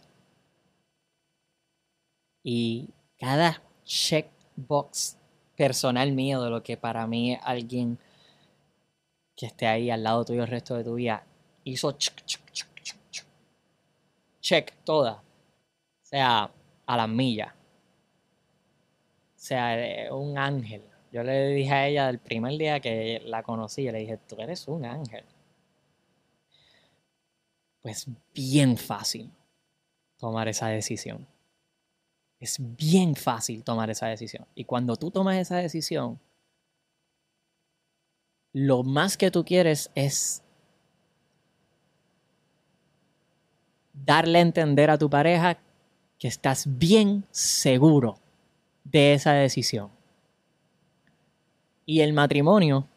y cada checkbox personal mío de lo que para mí alguien que esté ahí al lado tuyo el resto de tu vida hizo check, check, toda. O sea, a las millas. O sea, un ángel. Yo le dije a ella el primer día que la conocí, le dije, tú eres un ángel. Pues bien fácil tomar esa decisión. Es bien fácil tomar esa decisión. Y cuando tú tomas esa decisión, lo más que tú quieres es darle a entender a tu pareja que estás bien seguro de esa decisión. Y el matrimonio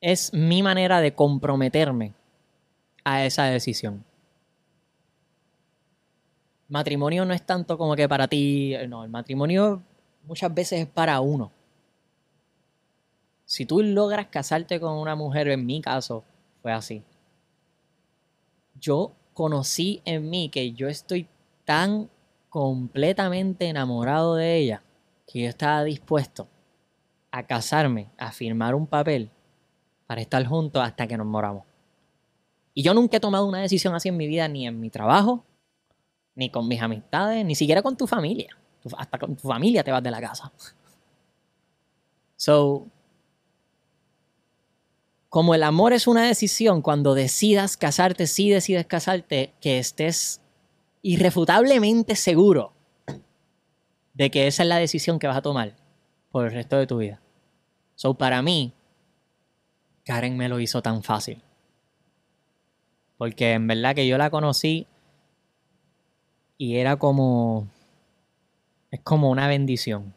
es mi manera de comprometerme a esa decisión. Matrimonio no es tanto como que para ti, no, el matrimonio muchas veces es para uno. Si tú logras casarte con una mujer, en mi caso fue así. Yo conocí en mí que yo estoy tan completamente enamorado de ella que yo estaba dispuesto a casarme, a firmar un papel para estar juntos hasta que nos moramos. Y yo nunca he tomado una decisión así en mi vida, ni en mi trabajo, ni con mis amistades, ni siquiera con tu familia. Hasta con tu familia te vas de la casa. So, como el amor es una decisión, cuando decidas casarte, si decides casarte, que estés irrefutablemente seguro de que esa es la decisión que vas a tomar por el resto de tu vida. So, para mí, Karen me lo hizo tan fácil. Porque en verdad que yo la conocí y era como. Es como una bendición.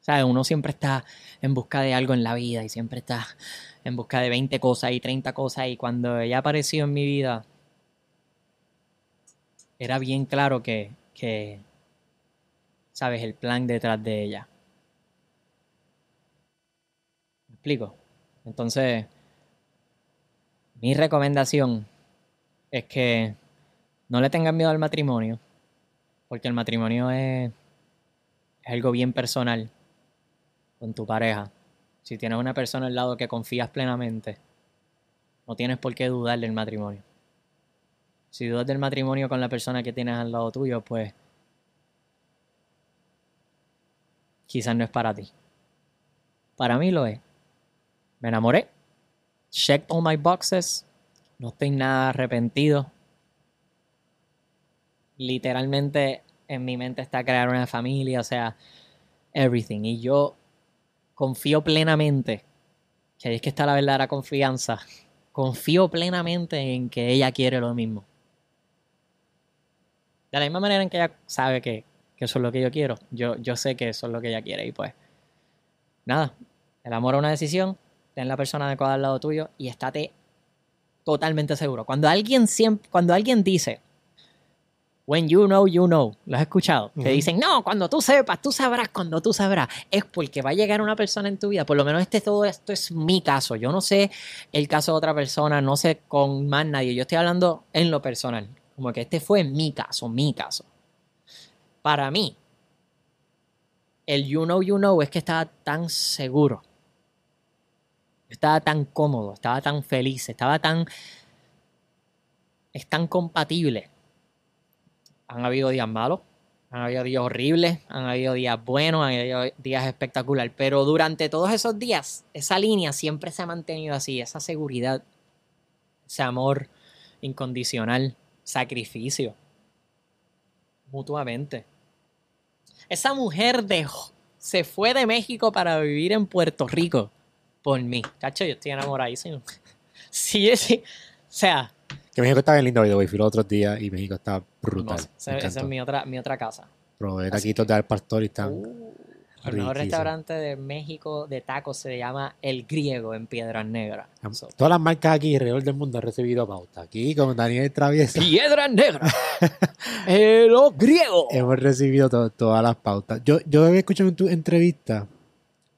¿Sabes? Uno siempre está en busca de algo en la vida y siempre está en busca de 20 cosas y 30 cosas. Y cuando ella apareció en mi vida, era bien claro que, que ¿sabes? El plan detrás de ella. ¿Me explico? Entonces, mi recomendación es que no le tengan miedo al matrimonio, porque el matrimonio es, es algo bien personal con tu pareja. Si tienes una persona al lado que confías plenamente, no tienes por qué dudar del matrimonio. Si dudas del matrimonio con la persona que tienes al lado tuyo, pues quizás no es para ti. Para mí lo es. Me enamoré. Checked all my boxes. No estoy nada arrepentido. Literalmente en mi mente está crear una familia, o sea, everything. Y yo confío plenamente, que es que está la verdadera confianza, confío plenamente en que ella quiere lo mismo. De la misma manera en que ella sabe que, eso es lo que yo quiero, yo, yo sé que eso es lo que ella quiere y pues nada, el amor es una decisión, ten la persona adecuada al lado tuyo y estate totalmente seguro. Cuando alguien siempre, cuando alguien dice, When you know, you know. ¿Lo has escuchado? Que dicen, no, cuando tú sepas, tú sabrás, cuando tú sabrás. Es porque va a llegar una persona en tu vida. Por lo menos este todo esto es mi caso. Yo no sé el caso de otra persona, no sé con más nadie. Yo estoy hablando en lo personal. Como que este fue mi caso, mi caso. Para mí, el you know, you know es que estaba tan seguro. Estaba tan cómodo, estaba tan feliz, estaba tan... Es tan compatible han habido días malos, han habido días horribles, han habido días buenos, han habido días espectaculares, pero durante todos esos días, esa línea siempre se ha mantenido así, esa seguridad, ese amor incondicional, sacrificio, mutuamente. Esa mujer dejó, se fue de México para vivir en Puerto Rico por mí. Cacho, yo estoy enamoradísimo. Sí, sí. O sea, que México está bien lindo, hoy fui los otros días y México está brutal. esa, es mi otra, mi otra casa. Probé taquitos de al pastor y están. Uh, el mejor restaurante de México de tacos se llama El Griego en Piedras Negras. Todas las marcas aquí alrededor del mundo han recibido pauta. Aquí con Daniel Traviesa. Piedras Negras. El Griego. Hemos recibido todas las pautas. Yo, yo había escuchado en tu entrevista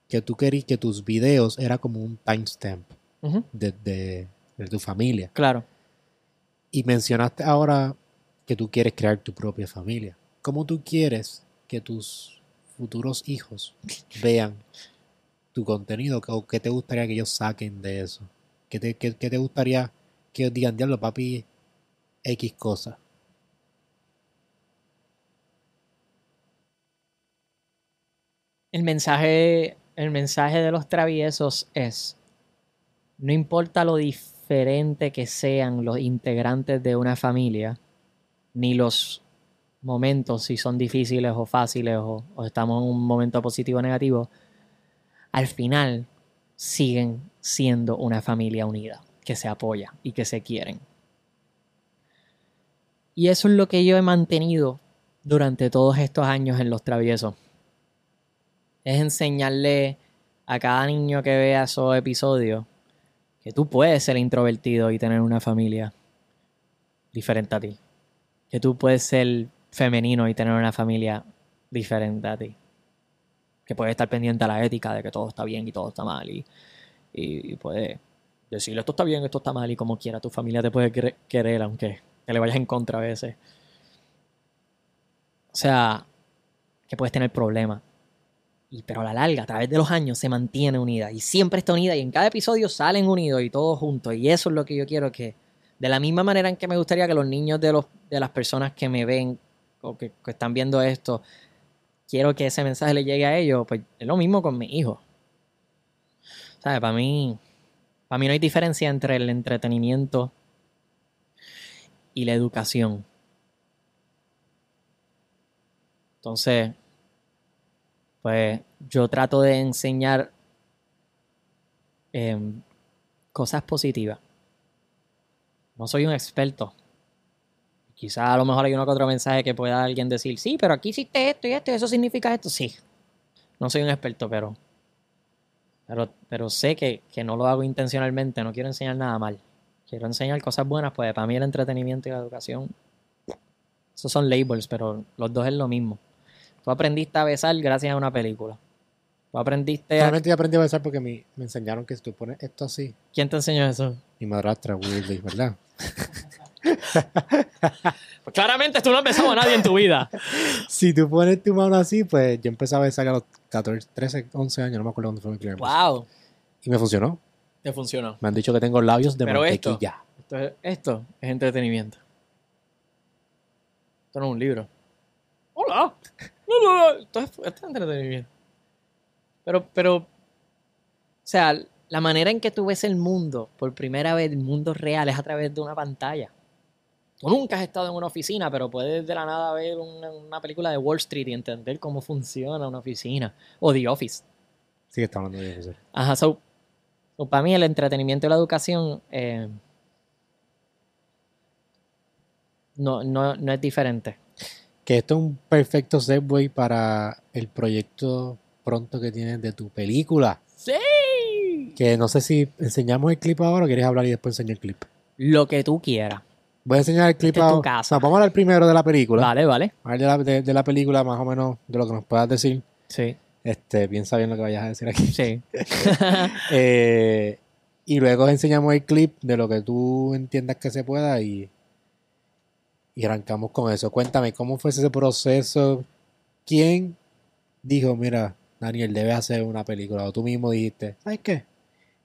que tú querías que tus videos era como un timestamp de tu familia. Claro. Y mencionaste ahora que tú quieres crear tu propia familia. ¿Cómo tú quieres que tus futuros hijos vean tu contenido? ¿O qué te gustaría que ellos saquen de eso? ¿Qué te, te gustaría que ellos digan, diablo, papi, X cosa? El mensaje, el mensaje de los traviesos es, no importa lo difícil diferente que sean los integrantes de una familia, ni los momentos, si son difíciles o fáciles o, estamos en un momento positivo o negativo, al final siguen siendo una familia unida, que se apoya y que se quieren. Y eso es lo que yo he mantenido durante todos estos años en los traviesos. Es enseñarle a cada niño que vea esos episodios que tú puedes ser introvertido y tener una familia diferente a ti. Que tú puedes ser femenino y tener una familia diferente a ti. Que puedes estar pendiente a la ética de que todo está bien y todo está mal. Y, y, puedes decirle esto está bien, esto está mal y como quiera tu familia te puede querer aunque te le vayas en contra a veces. O sea, que puedes tener problemas. Y, pero a la larga, a través de los años, se mantiene unida. Y siempre está unida. Y en cada episodio salen unidos y todos juntos. Y eso es lo que yo quiero que, de la misma manera en que me gustaría que los niños de, los, de las personas que me ven o que, están viendo esto, quiero que ese mensaje le llegue a ellos, pues es lo mismo con mi hijo. ¿Sabes? Para mí, para mí no hay diferencia entre el entretenimiento y la educación. Entonces, pues yo trato de enseñar em, cosas positivas. No soy un experto. Quizás a lo mejor hay uno que otro mensaje que pueda alguien decir, sí, pero aquí hiciste esto y esto, y eso significa esto. Sí, no soy un experto, pero, pero, pero sé que, que no lo hago intencionalmente, no quiero enseñar nada mal. Quiero enseñar cosas buenas, pues para mí el entretenimiento y la educación, esos son labels, pero los dos es lo mismo. Tú aprendiste a besar gracias a una película. Tú aprendiste a... Realmente yo aprendí a besar porque me, me enseñaron que si tú pones esto así... ¿Quién te enseñó eso? Mi madrastra, Willy, ¿verdad? pues claramente tú no has besado a nadie en tu vida. si tú pones tu mano así, pues yo empecé a besar a los 14, 13, 11 años, no me acuerdo dónde fue mi primer beso. ¡Wow! Y me funcionó. Te funcionó. Me han dicho que tengo labios de mantequilla. Esto, esto, esto es entretenimiento. Esto no es un libro. ¡Hola! No, no, no. Esto es, entretenimiento. Pero, pero, o sea, la manera en que tú ves el mundo por primera vez, el mundo real, es a través de una pantalla. Tú nunca has estado en una oficina, pero puedes de la nada ver una, película de Wall Street y entender cómo funciona una oficina. O The Office. Sí, está hablando de eso. Ajá, so, para mí el entretenimiento y la educación eh, no, no, no es diferente que esto es un perfecto segue para el proyecto pronto que tienes de tu película. Sí. Que no sé si enseñamos el clip ahora o quieres hablar y después enseñar el clip. Lo que tú quieras. Voy a enseñar el clip ahora. vamos a hablar primero de la película. Vale, vale. A ver de la, de, la, película, más o menos, de lo que nos puedas decir. Sí. Este, piensa bien lo que vayas a decir aquí. Sí. Eh, y luego enseñamos el clip de lo que tú entiendas que se pueda y y arrancamos con eso. Cuéntame, ¿cómo fue ese proceso? ¿Quién dijo, mira, Daniel, debes hacer una película? O tú mismo dijiste, ¿sabes qué?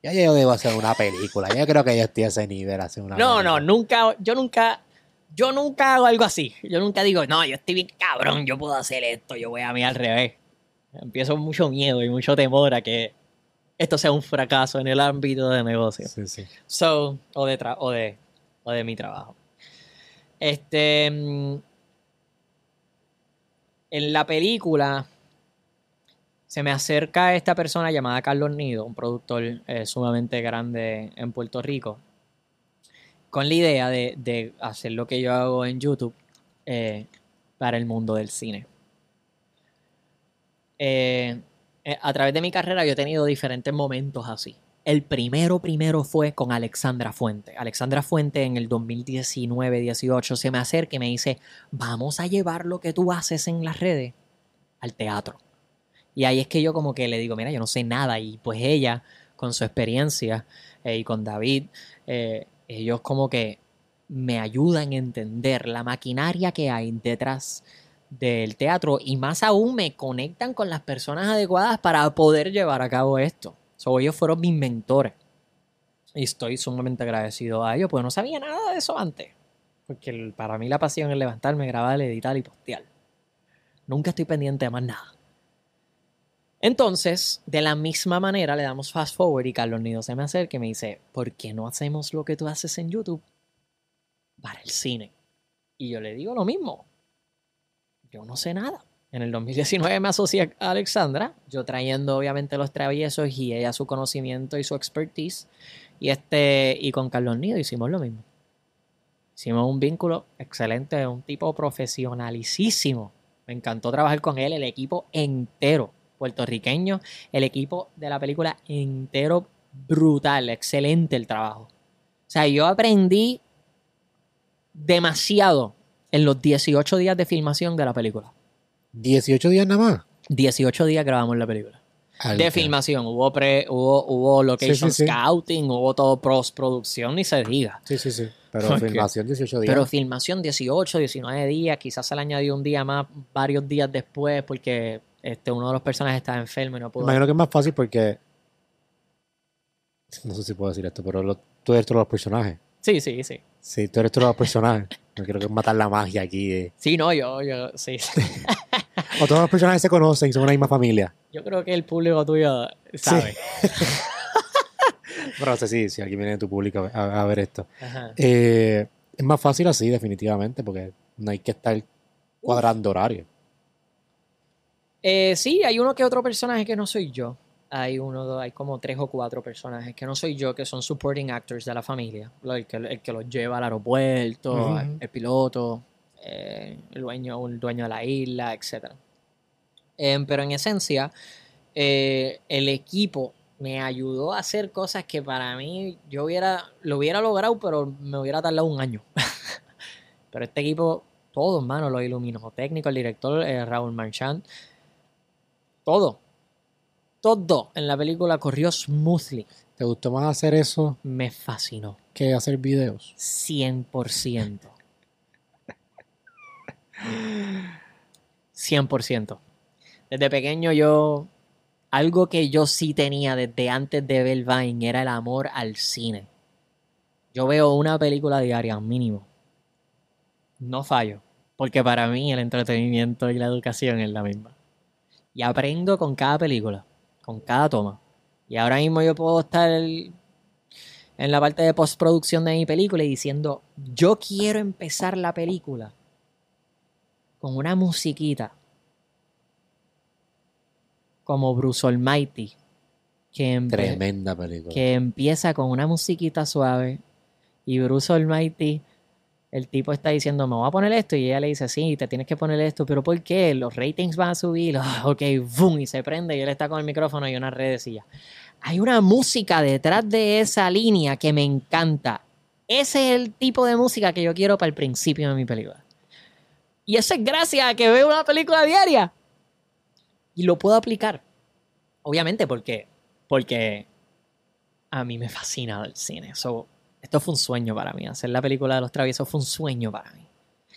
Ya yo debo hacer una película. Yo creo que ya estoy a ese nivel hacer una No, no, nunca, yo nunca, yo nunca hago algo así. Yo nunca digo, no, yo estoy bien cabrón, yo puedo hacer esto, yo voy a mí al revés. Empiezo mucho miedo y mucho temor a que esto sea un fracaso en el ámbito de negocio. Sí, sí. So, o de, o de, o de mi trabajo. Este. Mm, en la película se me acerca esta persona llamada Carlos Nido, un productor eh, sumamente grande en Puerto Rico, con la idea de, hacer lo que yo hago en YouTube eh, para el mundo del cine. Eh, a través de mi carrera yo he tenido diferentes momentos así. El primero, primero fue con Alexandra Fuente. Alexandra Fuente en el 2019-18 se me acerca y me dice, vamos a llevar lo que tú haces en las redes al teatro. Y ahí es que yo como que le digo, mira, yo no sé nada. Y pues ella, con su experiencia eh, y con David, eh, ellos como que me ayudan a entender la maquinaria que hay detrás del teatro y más aún me conectan con las personas adecuadas para poder llevar a cabo esto. So, ellos fueron mis mentores. Y estoy sumamente agradecido a ellos, porque no sabía nada de eso antes. Porque para mí la pasión es levantarme, grabar, editar y postear. Nunca estoy pendiente de más nada. Entonces, de la misma manera, le damos fast forward y Carlos Nido se me acerca y me dice, ¿por qué no hacemos lo que tú haces en YouTube para el cine? Y yo le digo lo mismo. Yo no sé nada. En el 2019 me asocié a Alexandra, yo trayendo obviamente los traviesos y ella su conocimiento y su expertise. Y, este, y con Carlos Nido hicimos lo mismo. Hicimos un vínculo excelente, un tipo profesionalicísimo. Me encantó trabajar con él, el equipo entero puertorriqueño, el equipo de la película entero brutal, excelente el trabajo. O sea, yo aprendí demasiado en los 18 días de filmación de la película. 18 días nada más. 18 días grabamos la película. Al- De filmación, hubo pre, hubo, hubo location Sí, sí, sí. scouting, hubo todo postproducción, ni se diga. Sí, sí, sí. Pero filmación 18 días. Pero filmación 18, 19 días, quizás se le añadió un día más, varios días después, porque este, uno de los personajes estaba enfermo y no pudo. imagino que es más fácil porque. No sé si puedo decir esto, pero lo- tú eres todos los personajes. Sí, sí, sí. Sí, tú eres todos los personajes. No quiero que matar la magia aquí. de- Sí, no, yo, yo, sí. sí. O todos los personajes se conocen y son una misma familia. Yo creo que el público tuyo sabe. Pero no sé si, si alguien viene de tu público a, ver esto. Eh, es más fácil así, definitivamente, porque no hay que estar cuadrando horario. Eh, sí, hay uno que otro personaje que no soy yo. Hay uno, dos, hay como tres o cuatro personajes que no soy yo, que son supporting actors de la familia. El que, el que los lleva al aeropuerto, el, el piloto, eh, el, dueño, el dueño de la isla, etc. pero en esencia, eh, el equipo me ayudó a hacer cosas que para mí yo hubiera, lo hubiera logrado, pero me hubiera tardado un año. pero este equipo, todos, mano, los iluminó técnico, el director eh, Raúl Marchand, todo. Todo en la película corrió smoothly. ¿Te gustó más hacer eso Me fascinó. que hacer videos? 100%. 100%. Desde pequeño yo... Algo que yo sí tenía desde antes de ver Vine era el amor al cine. Yo veo una película diaria mínimo. No fallo. Porque para mí el entretenimiento y la educación es la misma. Y aprendo con cada película. Con cada toma. Y ahora mismo yo puedo estar en la parte de postproducción de mi película y diciendo, yo quiero empezar la película con una musiquita como Bruce Almighty, que, Tremenda película. que empieza con una musiquita suave y Bruce Almighty, el tipo está diciendo, me voy a poner esto y ella le dice, sí, te tienes que poner esto, pero ¿por qué? Los ratings van a subir, Ah, ok, boom, y se prende y él está con el micrófono y una redecilla. Hay una música detrás de esa línea que me encanta. Ese es el tipo de música que yo quiero para el principio de mi película. Y eso es gracias a que veo una película diaria. Y lo puedo aplicar. Obviamente porque, porque a mí me fascina el cine. So, esto fue un sueño para mí. Hacer la película de los traviesos fue un sueño para mí.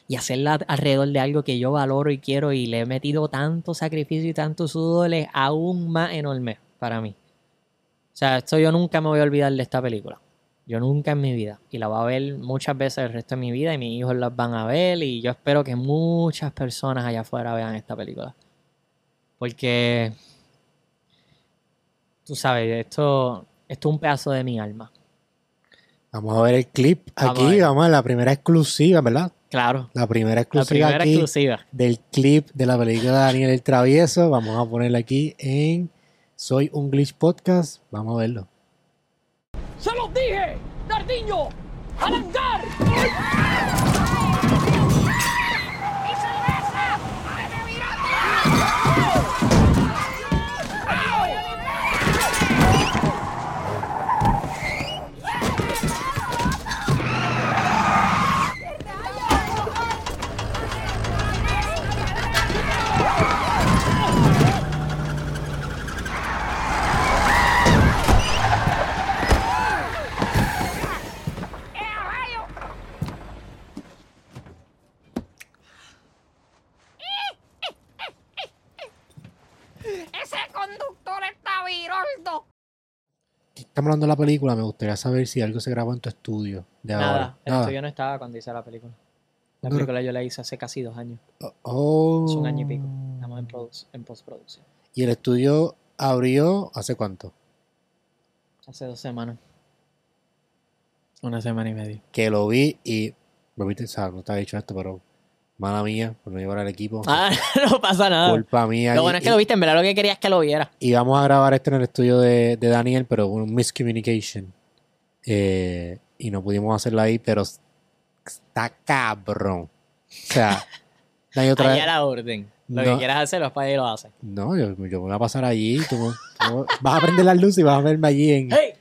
Y hacerla alrededor de algo que yo valoro y quiero y le he metido tanto sacrificio y tanto sudor es aún más enorme para mí. O sea, esto yo nunca me voy a olvidar de esta película. Yo nunca en mi vida. Y la voy a ver muchas veces el resto de mi vida y mis hijos las van a ver y yo espero que muchas personas allá afuera vean esta película. Porque, tú sabes, esto, esto es un pedazo de mi alma. Vamos a ver el clip Vamos a aquí. ver. Vamos a la primera exclusiva, ¿verdad? Claro, La primera la exclusiva primera aquí exclusiva. del clip de la película de Daniel el Travieso. Vamos a ponerla aquí en Soy un Glitch Podcast. Vamos a verlo. ¡Se los dije! ¡Dardiño! ¡Alangar! ¡Ese Estamos hablando de la película. Me gustaría saber si algo se grabó en tu estudio de Nada, ahora. el estudio no estaba cuando hice la película. La No, película yo la hice hace casi dos años. Oh. Es un año y pico. Estamos en, en postproducción. Y el estudio abrió hace cuánto? Hace dos semanas. Una semana y media. Que lo vi y Volviste, o sea, no te había dicho esto, pero mala mía por no llevar al equipo. Ah, no pasa nada. Culpa mía. Lo Y- bueno es que lo viste, en verdad lo que quería es que lo viera. Y vamos a grabar esto en el estudio de, de Daniel, pero un miscommunication. Eh, y no pudimos hacerlo ahí, pero está cabrón. O sea, no hay otra Ahí a la orden. Lo No. que quieras hacerlo es para ahí lo haces. No, yo, yo me voy a pasar allí. Tú, tú vas a prender las luces y vas a verme allí en, ¡Hey!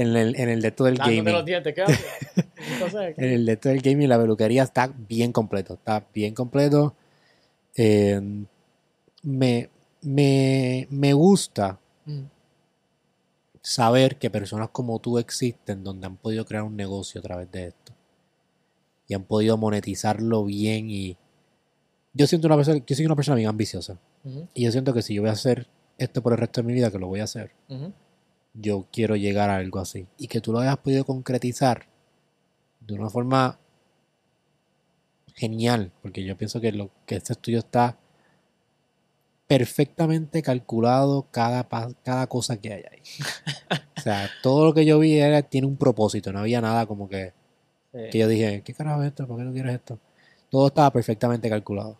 En el, en el de Dándote los gaming. dientes, ¿qué haces? Entonces, En el de esto del gaming, la peluquería está bien completo. Está bien completo. Eh, me, me, me gusta Mm. saber que personas como tú existen donde han podido crear un negocio a través de esto y han podido monetizarlo bien y yo siento una persona yo soy una persona bien ambiciosa y yo siento que si yo voy a hacer esto por el resto de mi vida que lo voy a hacer. Yo quiero llegar a algo así y que tú lo hayas podido concretizar de una forma genial porque yo pienso que lo que este estudio está perfectamente calculado cada, cada cosa que hay ahí. O sea, todo lo que yo vi era, tiene un propósito, no había nada como que, Sí. que yo dije, ¿qué carajo es esto? ¿Por qué no quieres esto? Todo estaba perfectamente calculado.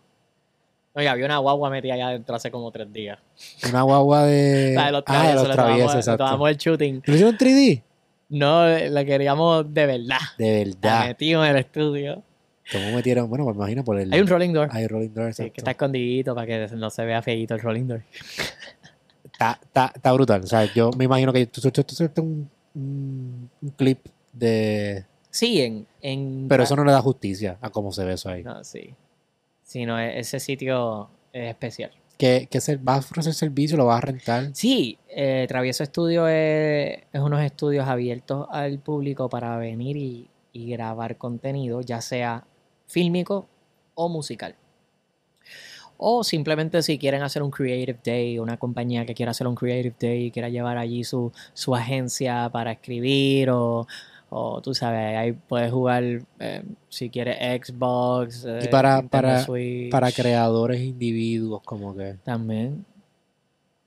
Oye, había una guagua metida allá adentro hace como tres días. Una guagua de... La de los ah, de traviesos, los le exacto. tomamos el shooting. ¿Lo hicieron en 3D? No, la queríamos de verdad. De La verdad. metimos en el estudio. ¿Cómo metieron? Bueno, me imagino por el... Hay un rolling door. Hay rolling door, Sí, que está escondidito para que no se vea feíto el rolling door. está, está, está brutal. O sea, yo me imagino que tú, un, un, un clip de... Sí, en... en Pero eso no le da justicia a cómo se ve eso ahí. No, sí. Sí, no, e- ese sitio es especial. ¿Qué, qué ser, ¿Vas a ofrecer servicio? ¿Lo vas a rentar? Sí, eh, Travieso Estudio es, es unos estudios abiertos al público para venir y, y grabar contenido, ya sea fílmico o musical. O simplemente si quieren hacer un Creative Day, una compañía que quiera hacer un Creative Day y quiera llevar allí su, su agencia para escribir o, o tú sabes, ahí puedes jugar eh, si quieres Xbox, eh, Y para- Nintendo para- Switch. Para creadores individuos, como que... También.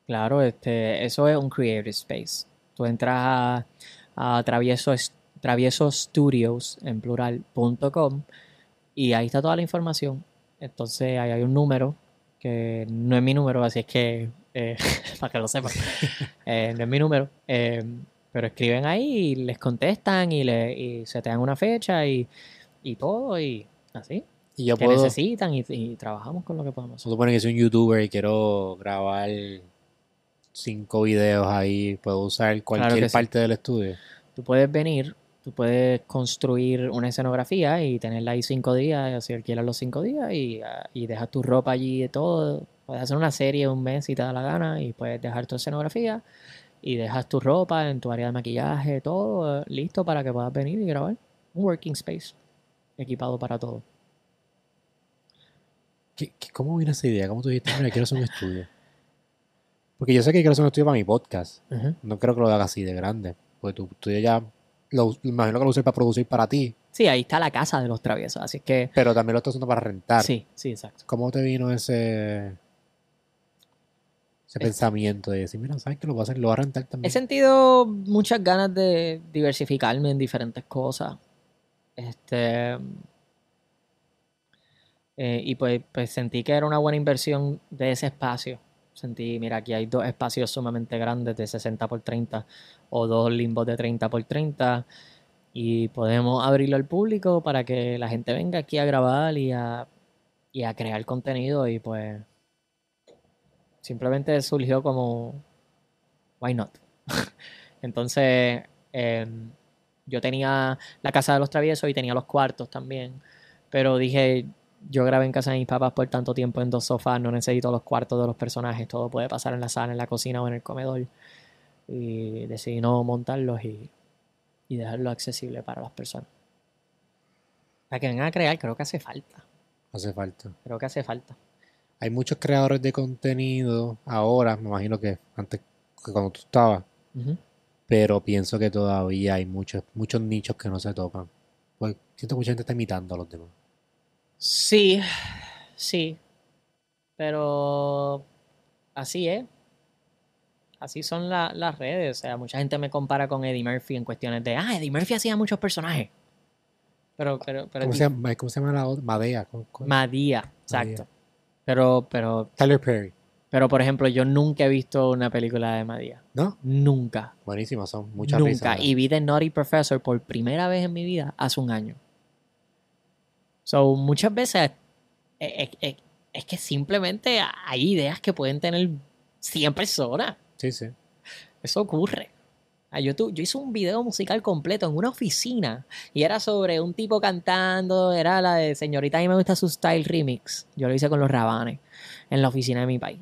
Claro, este, eso es un creative space. Tú entras a, a travieso, traviesostudios, en plural.com, y ahí está toda la información. Entonces ahí hay un número, que no es mi número, así es que, eh, para que lo sepan, eh, no es mi número, eh, pero escriben ahí y les contestan y, le, y se te dan una fecha y, y todo, y así. Y yo que puedo... necesitan y, y trabajamos con lo que podemos hacer. Supone que soy un youtuber y quiero grabar cinco videos ahí. Puedo usar cualquier sí. parte del estudio. Tú puedes venir, tú puedes construir una escenografía y tenerla ahí cinco días, y así alquilas los cinco días y, y dejas tu ropa allí y todo. Puedes hacer una serie un mes si te da la gana y puedes dejar tu escenografía y dejas tu ropa en tu área de maquillaje, todo eh, listo para que puedas venir y grabar. Un working space equipado para todo. ¿Qué, qué- cómo vino esa idea? ¿Cómo tú dijiste, mira, quiero hacer un estudio? Porque yo sé que quiero hacer un estudio para mi podcast. No creo que lo haga así de grande. Porque tu estudio ya... Lo, imagino que lo usé para producir para ti. Sí, ahí está la casa de los traviesos, así que Pero también lo estás usando para rentar. sí, sí, exacto. ¿Cómo te vino ese... Ese Es- pensamiento de decir, mira, ¿sabes que lo voy a hacer? Lo voy a rentar también. He sentido muchas ganas de diversificarme en diferentes cosas. Este. eh, y pues, pues sentí que era una buena inversión de ese espacio. Sentí, mira, aquí hay dos espacios sumamente grandes de 60 por 30 o dos limbos de 30 por 30 y podemos abrirlo al público para que la gente venga aquí a grabar y a, y a crear contenido y pues simplemente surgió como, why not? Entonces, em, yo tenía la casa de los traviesos y tenía los cuartos también. Pero dije, yo grabé en casa de mis papás por tanto tiempo en dos sofás, no necesito los cuartos de los personajes, todo puede pasar en la sala, en la cocina o en el comedor. Y decidí no montarlos y, y dejarlo accesible para las personas. Para que vengan a crear, creo que hace falta. Hace falta. Creo que hace falta. Hay muchos creadores de contenido ahora, me imagino que antes que cuando tú estabas, pero pienso que todavía hay muchos, muchos nichos que no se tocan. Pues siento que mucha gente está imitando a los demás. Sí, sí. Pero así es. Así son la- las redes. O sea, mucha gente me compara con Eddie Murphy en cuestiones de, ah, Eddie Murphy hacía muchos personajes. Pero, pero, pero ¿Cómo se llama, ¿Cómo se llama la otra? Madea. ¿cómo- cómo? Madía, exacto. Pero, pero, Tyler Perry. pero, por ejemplo, yo nunca he visto una película de Madía. ¿No? Nunca. Buenísimas, son muchas nunca. risas. Y vi The Naughty Professor por primera vez en mi vida hace un año. So, muchas veces eh, eh, eh, es que simplemente hay ideas que pueden tener 100 personas. Sí, sí. Eso ocurre. Ah, Yo, tu- yo hice un video musical completo en una oficina y era sobre un tipo cantando, era la de Señorita, a mí me gusta su style remix. Yo lo hice con los rabanes en la oficina de mi país.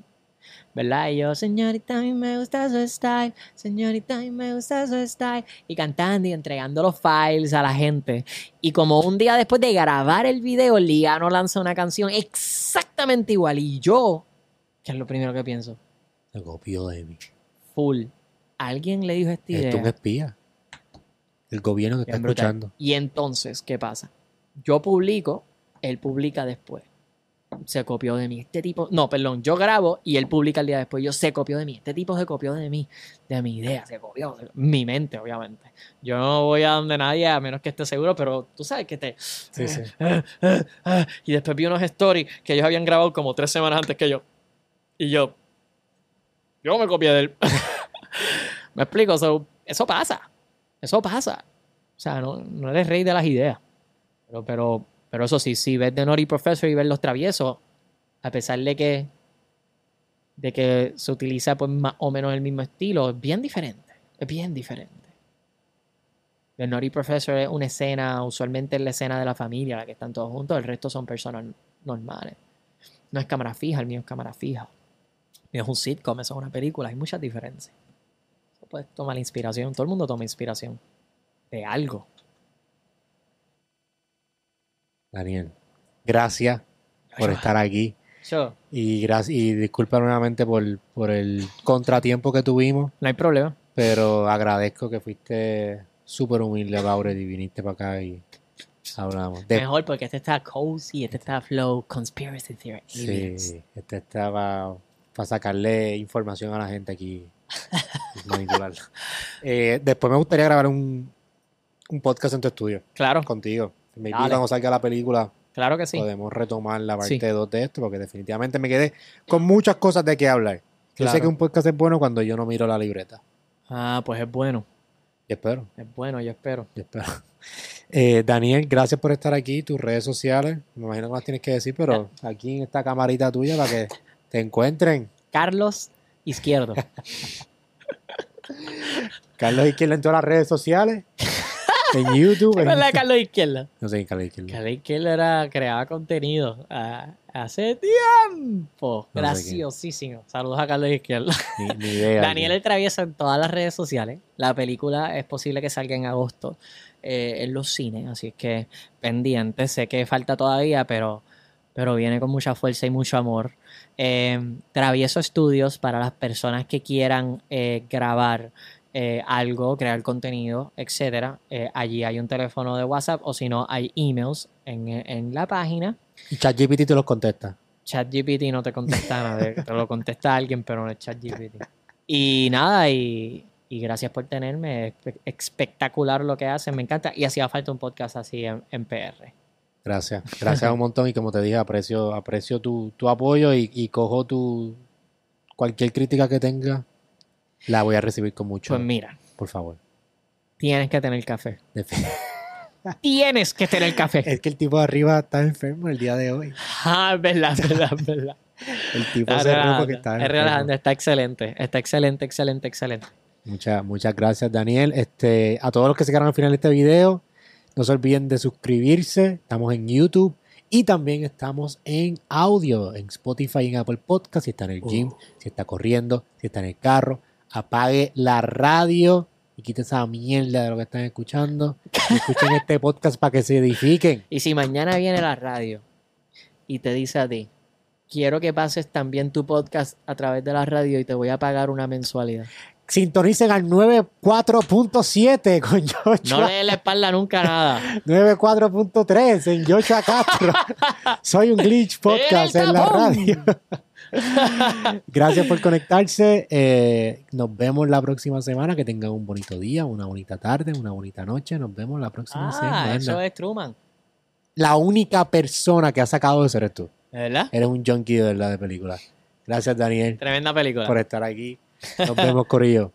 ¿Verdad? Y yo, señorita, a mí me gusta su style, señorita, a mí me gusta su style. Y cantando y entregando los files a la gente. Y como un día después de grabar el video, Liano lanza una canción exactamente igual. Y yo, que es lo primero que pienso, Se copió de mí. full. Alguien le dijo esta idea. Es un espía. El gobierno que está brutal. escuchando. Y entonces, ¿qué pasa? Yo publico, él publica después. Se copió de mí. Este tipo, no, perdón, yo grabo y él publica el día después. Yo se copió de mí. Este tipo se copió de mí, de mi idea, se copió. se- Mi mente, obviamente. Yo no voy a donde nadie a menos que esté seguro, pero tú sabes que te. Sí, sí. ah, ah, ah, y después vi unos stories que ellos habían grabado como tres semanas antes que yo. Y yo. Yo me copié de él. me explico, so, eso pasa. Eso pasa. O sea, no, no eres rey de las ideas. Pero, pero, pero eso sí, si ves The Naughty Professor y ves Los Traviesos, a pesar de que, de que se utiliza pues, más o menos el mismo estilo, es bien diferente. Es bien diferente. The Naughty Professor es una escena, usualmente es la escena de la familia, la que están todos juntos, el resto son personas normales. No es cámara fija, el mío es cámara fija. Mío es un sitcom, eso es una película, hay muchas diferencias. Puedes tomar inspiración, todo el mundo toma inspiración de algo. Daniel, gracias por estar aquí. Yo, Y, y disculpa nuevamente por, por el contratiempo que tuvimos, no hay problema. pero agradezco que fuiste súper humilde, Laura, y viniste para acá y hablamos. De- Mejor porque este está cozy, este está flow, conspiracy theory. sí, este estaba para sacarle información a la gente aquí Eh, después me gustaría grabar un, un podcast en tu estudio Claro, contigo. Dale. cuando salga la película claro que sí. podemos retomar la parte Sí. 2 de esto, porque definitivamente me quedé con muchas cosas de qué hablar. Yo sé que un podcast es bueno cuando yo no miro la libreta. Ah, pues es bueno, Y espero, es bueno, yo espero. y espero. Eh, Daniel, gracias por estar aquí. Tus redes sociales, me imagino que las tienes que decir, pero aquí en esta camarita tuya para que te encuentren. Carlos Izquierdo. Carlos Izquierdo en todas las redes sociales. En YouTube. ¿Es en- verdad, Carlos Izquierdo? No sé Carlos Izquierdo. Carlos Izquierdo era, creaba contenido ah, hace tiempo. No Graciosísimo. Saludos a Carlos Izquierdo. Ni, ni idea. Daniel el Travieso en todas las redes sociales. La película es posible que salga en agosto eh, en los cines, así es que pendiente. Sé que falta todavía, pero, pero viene con mucha fuerza y mucho amor. Eh, Travieso Estudios para las personas que quieran eh, grabar eh, algo, crear contenido, etcétera. Eh, allí hay un teléfono de WhatsApp o si no, hay emails en, en la página. Y ChatGPT te los contesta. ChatGPT no te contesta nada, te lo contesta alguien, pero no es ChatGPT. Y nada, y, y gracias por tenerme. Es espe- espectacular lo que hacen, me encanta. Y hacía falta un podcast así en, en PR. Gracias, gracias un montón y como te dije, aprecio, aprecio tu, tu apoyo y, y cojo tu cualquier crítica que tenga, la voy a recibir con mucho, Pues mira, por favor. tienes que tener café. Tienes que tener café. Es que el tipo de arriba está enfermo el día de hoy. Ah, es verdad, es verdad, es verdad. El tipo se relajando, está es enfermo. está excelente, está excelente, excelente, excelente. Muchas, muchas gracias, Daniel. Este, a todos los que se quedaron al final de este video, no se olviden de suscribirse. Estamos en YouTube y también estamos en audio, en Spotify y en Apple Podcast. Si está en el gym, si está corriendo, si está en el carro, apague la radio y quite esa mierda de lo que están escuchando. Y escuchen este podcast para que se edifiquen. Y si mañana viene la radio y te dice a ti, quiero que pases también tu podcast a través de la radio y te voy a pagar una mensualidad. Sintonicen al 94.7 con Joshua. No le la espalda nunca nada. 94.3 en Joshua Castro. Soy un glitch podcast ¡El en la radio. Gracias por conectarse. Eh, nos vemos la próxima semana. Que tengan un bonito día, una bonita tarde, una bonita noche. Nos vemos la próxima Ah, semana. eso es Truman. la única persona que ha sacado eso eres tú. ¿De verdad? Eres un junkie de verdad de película. Gracias, Daniel, Tremenda película. por estar aquí. Nos vemos, Corillo.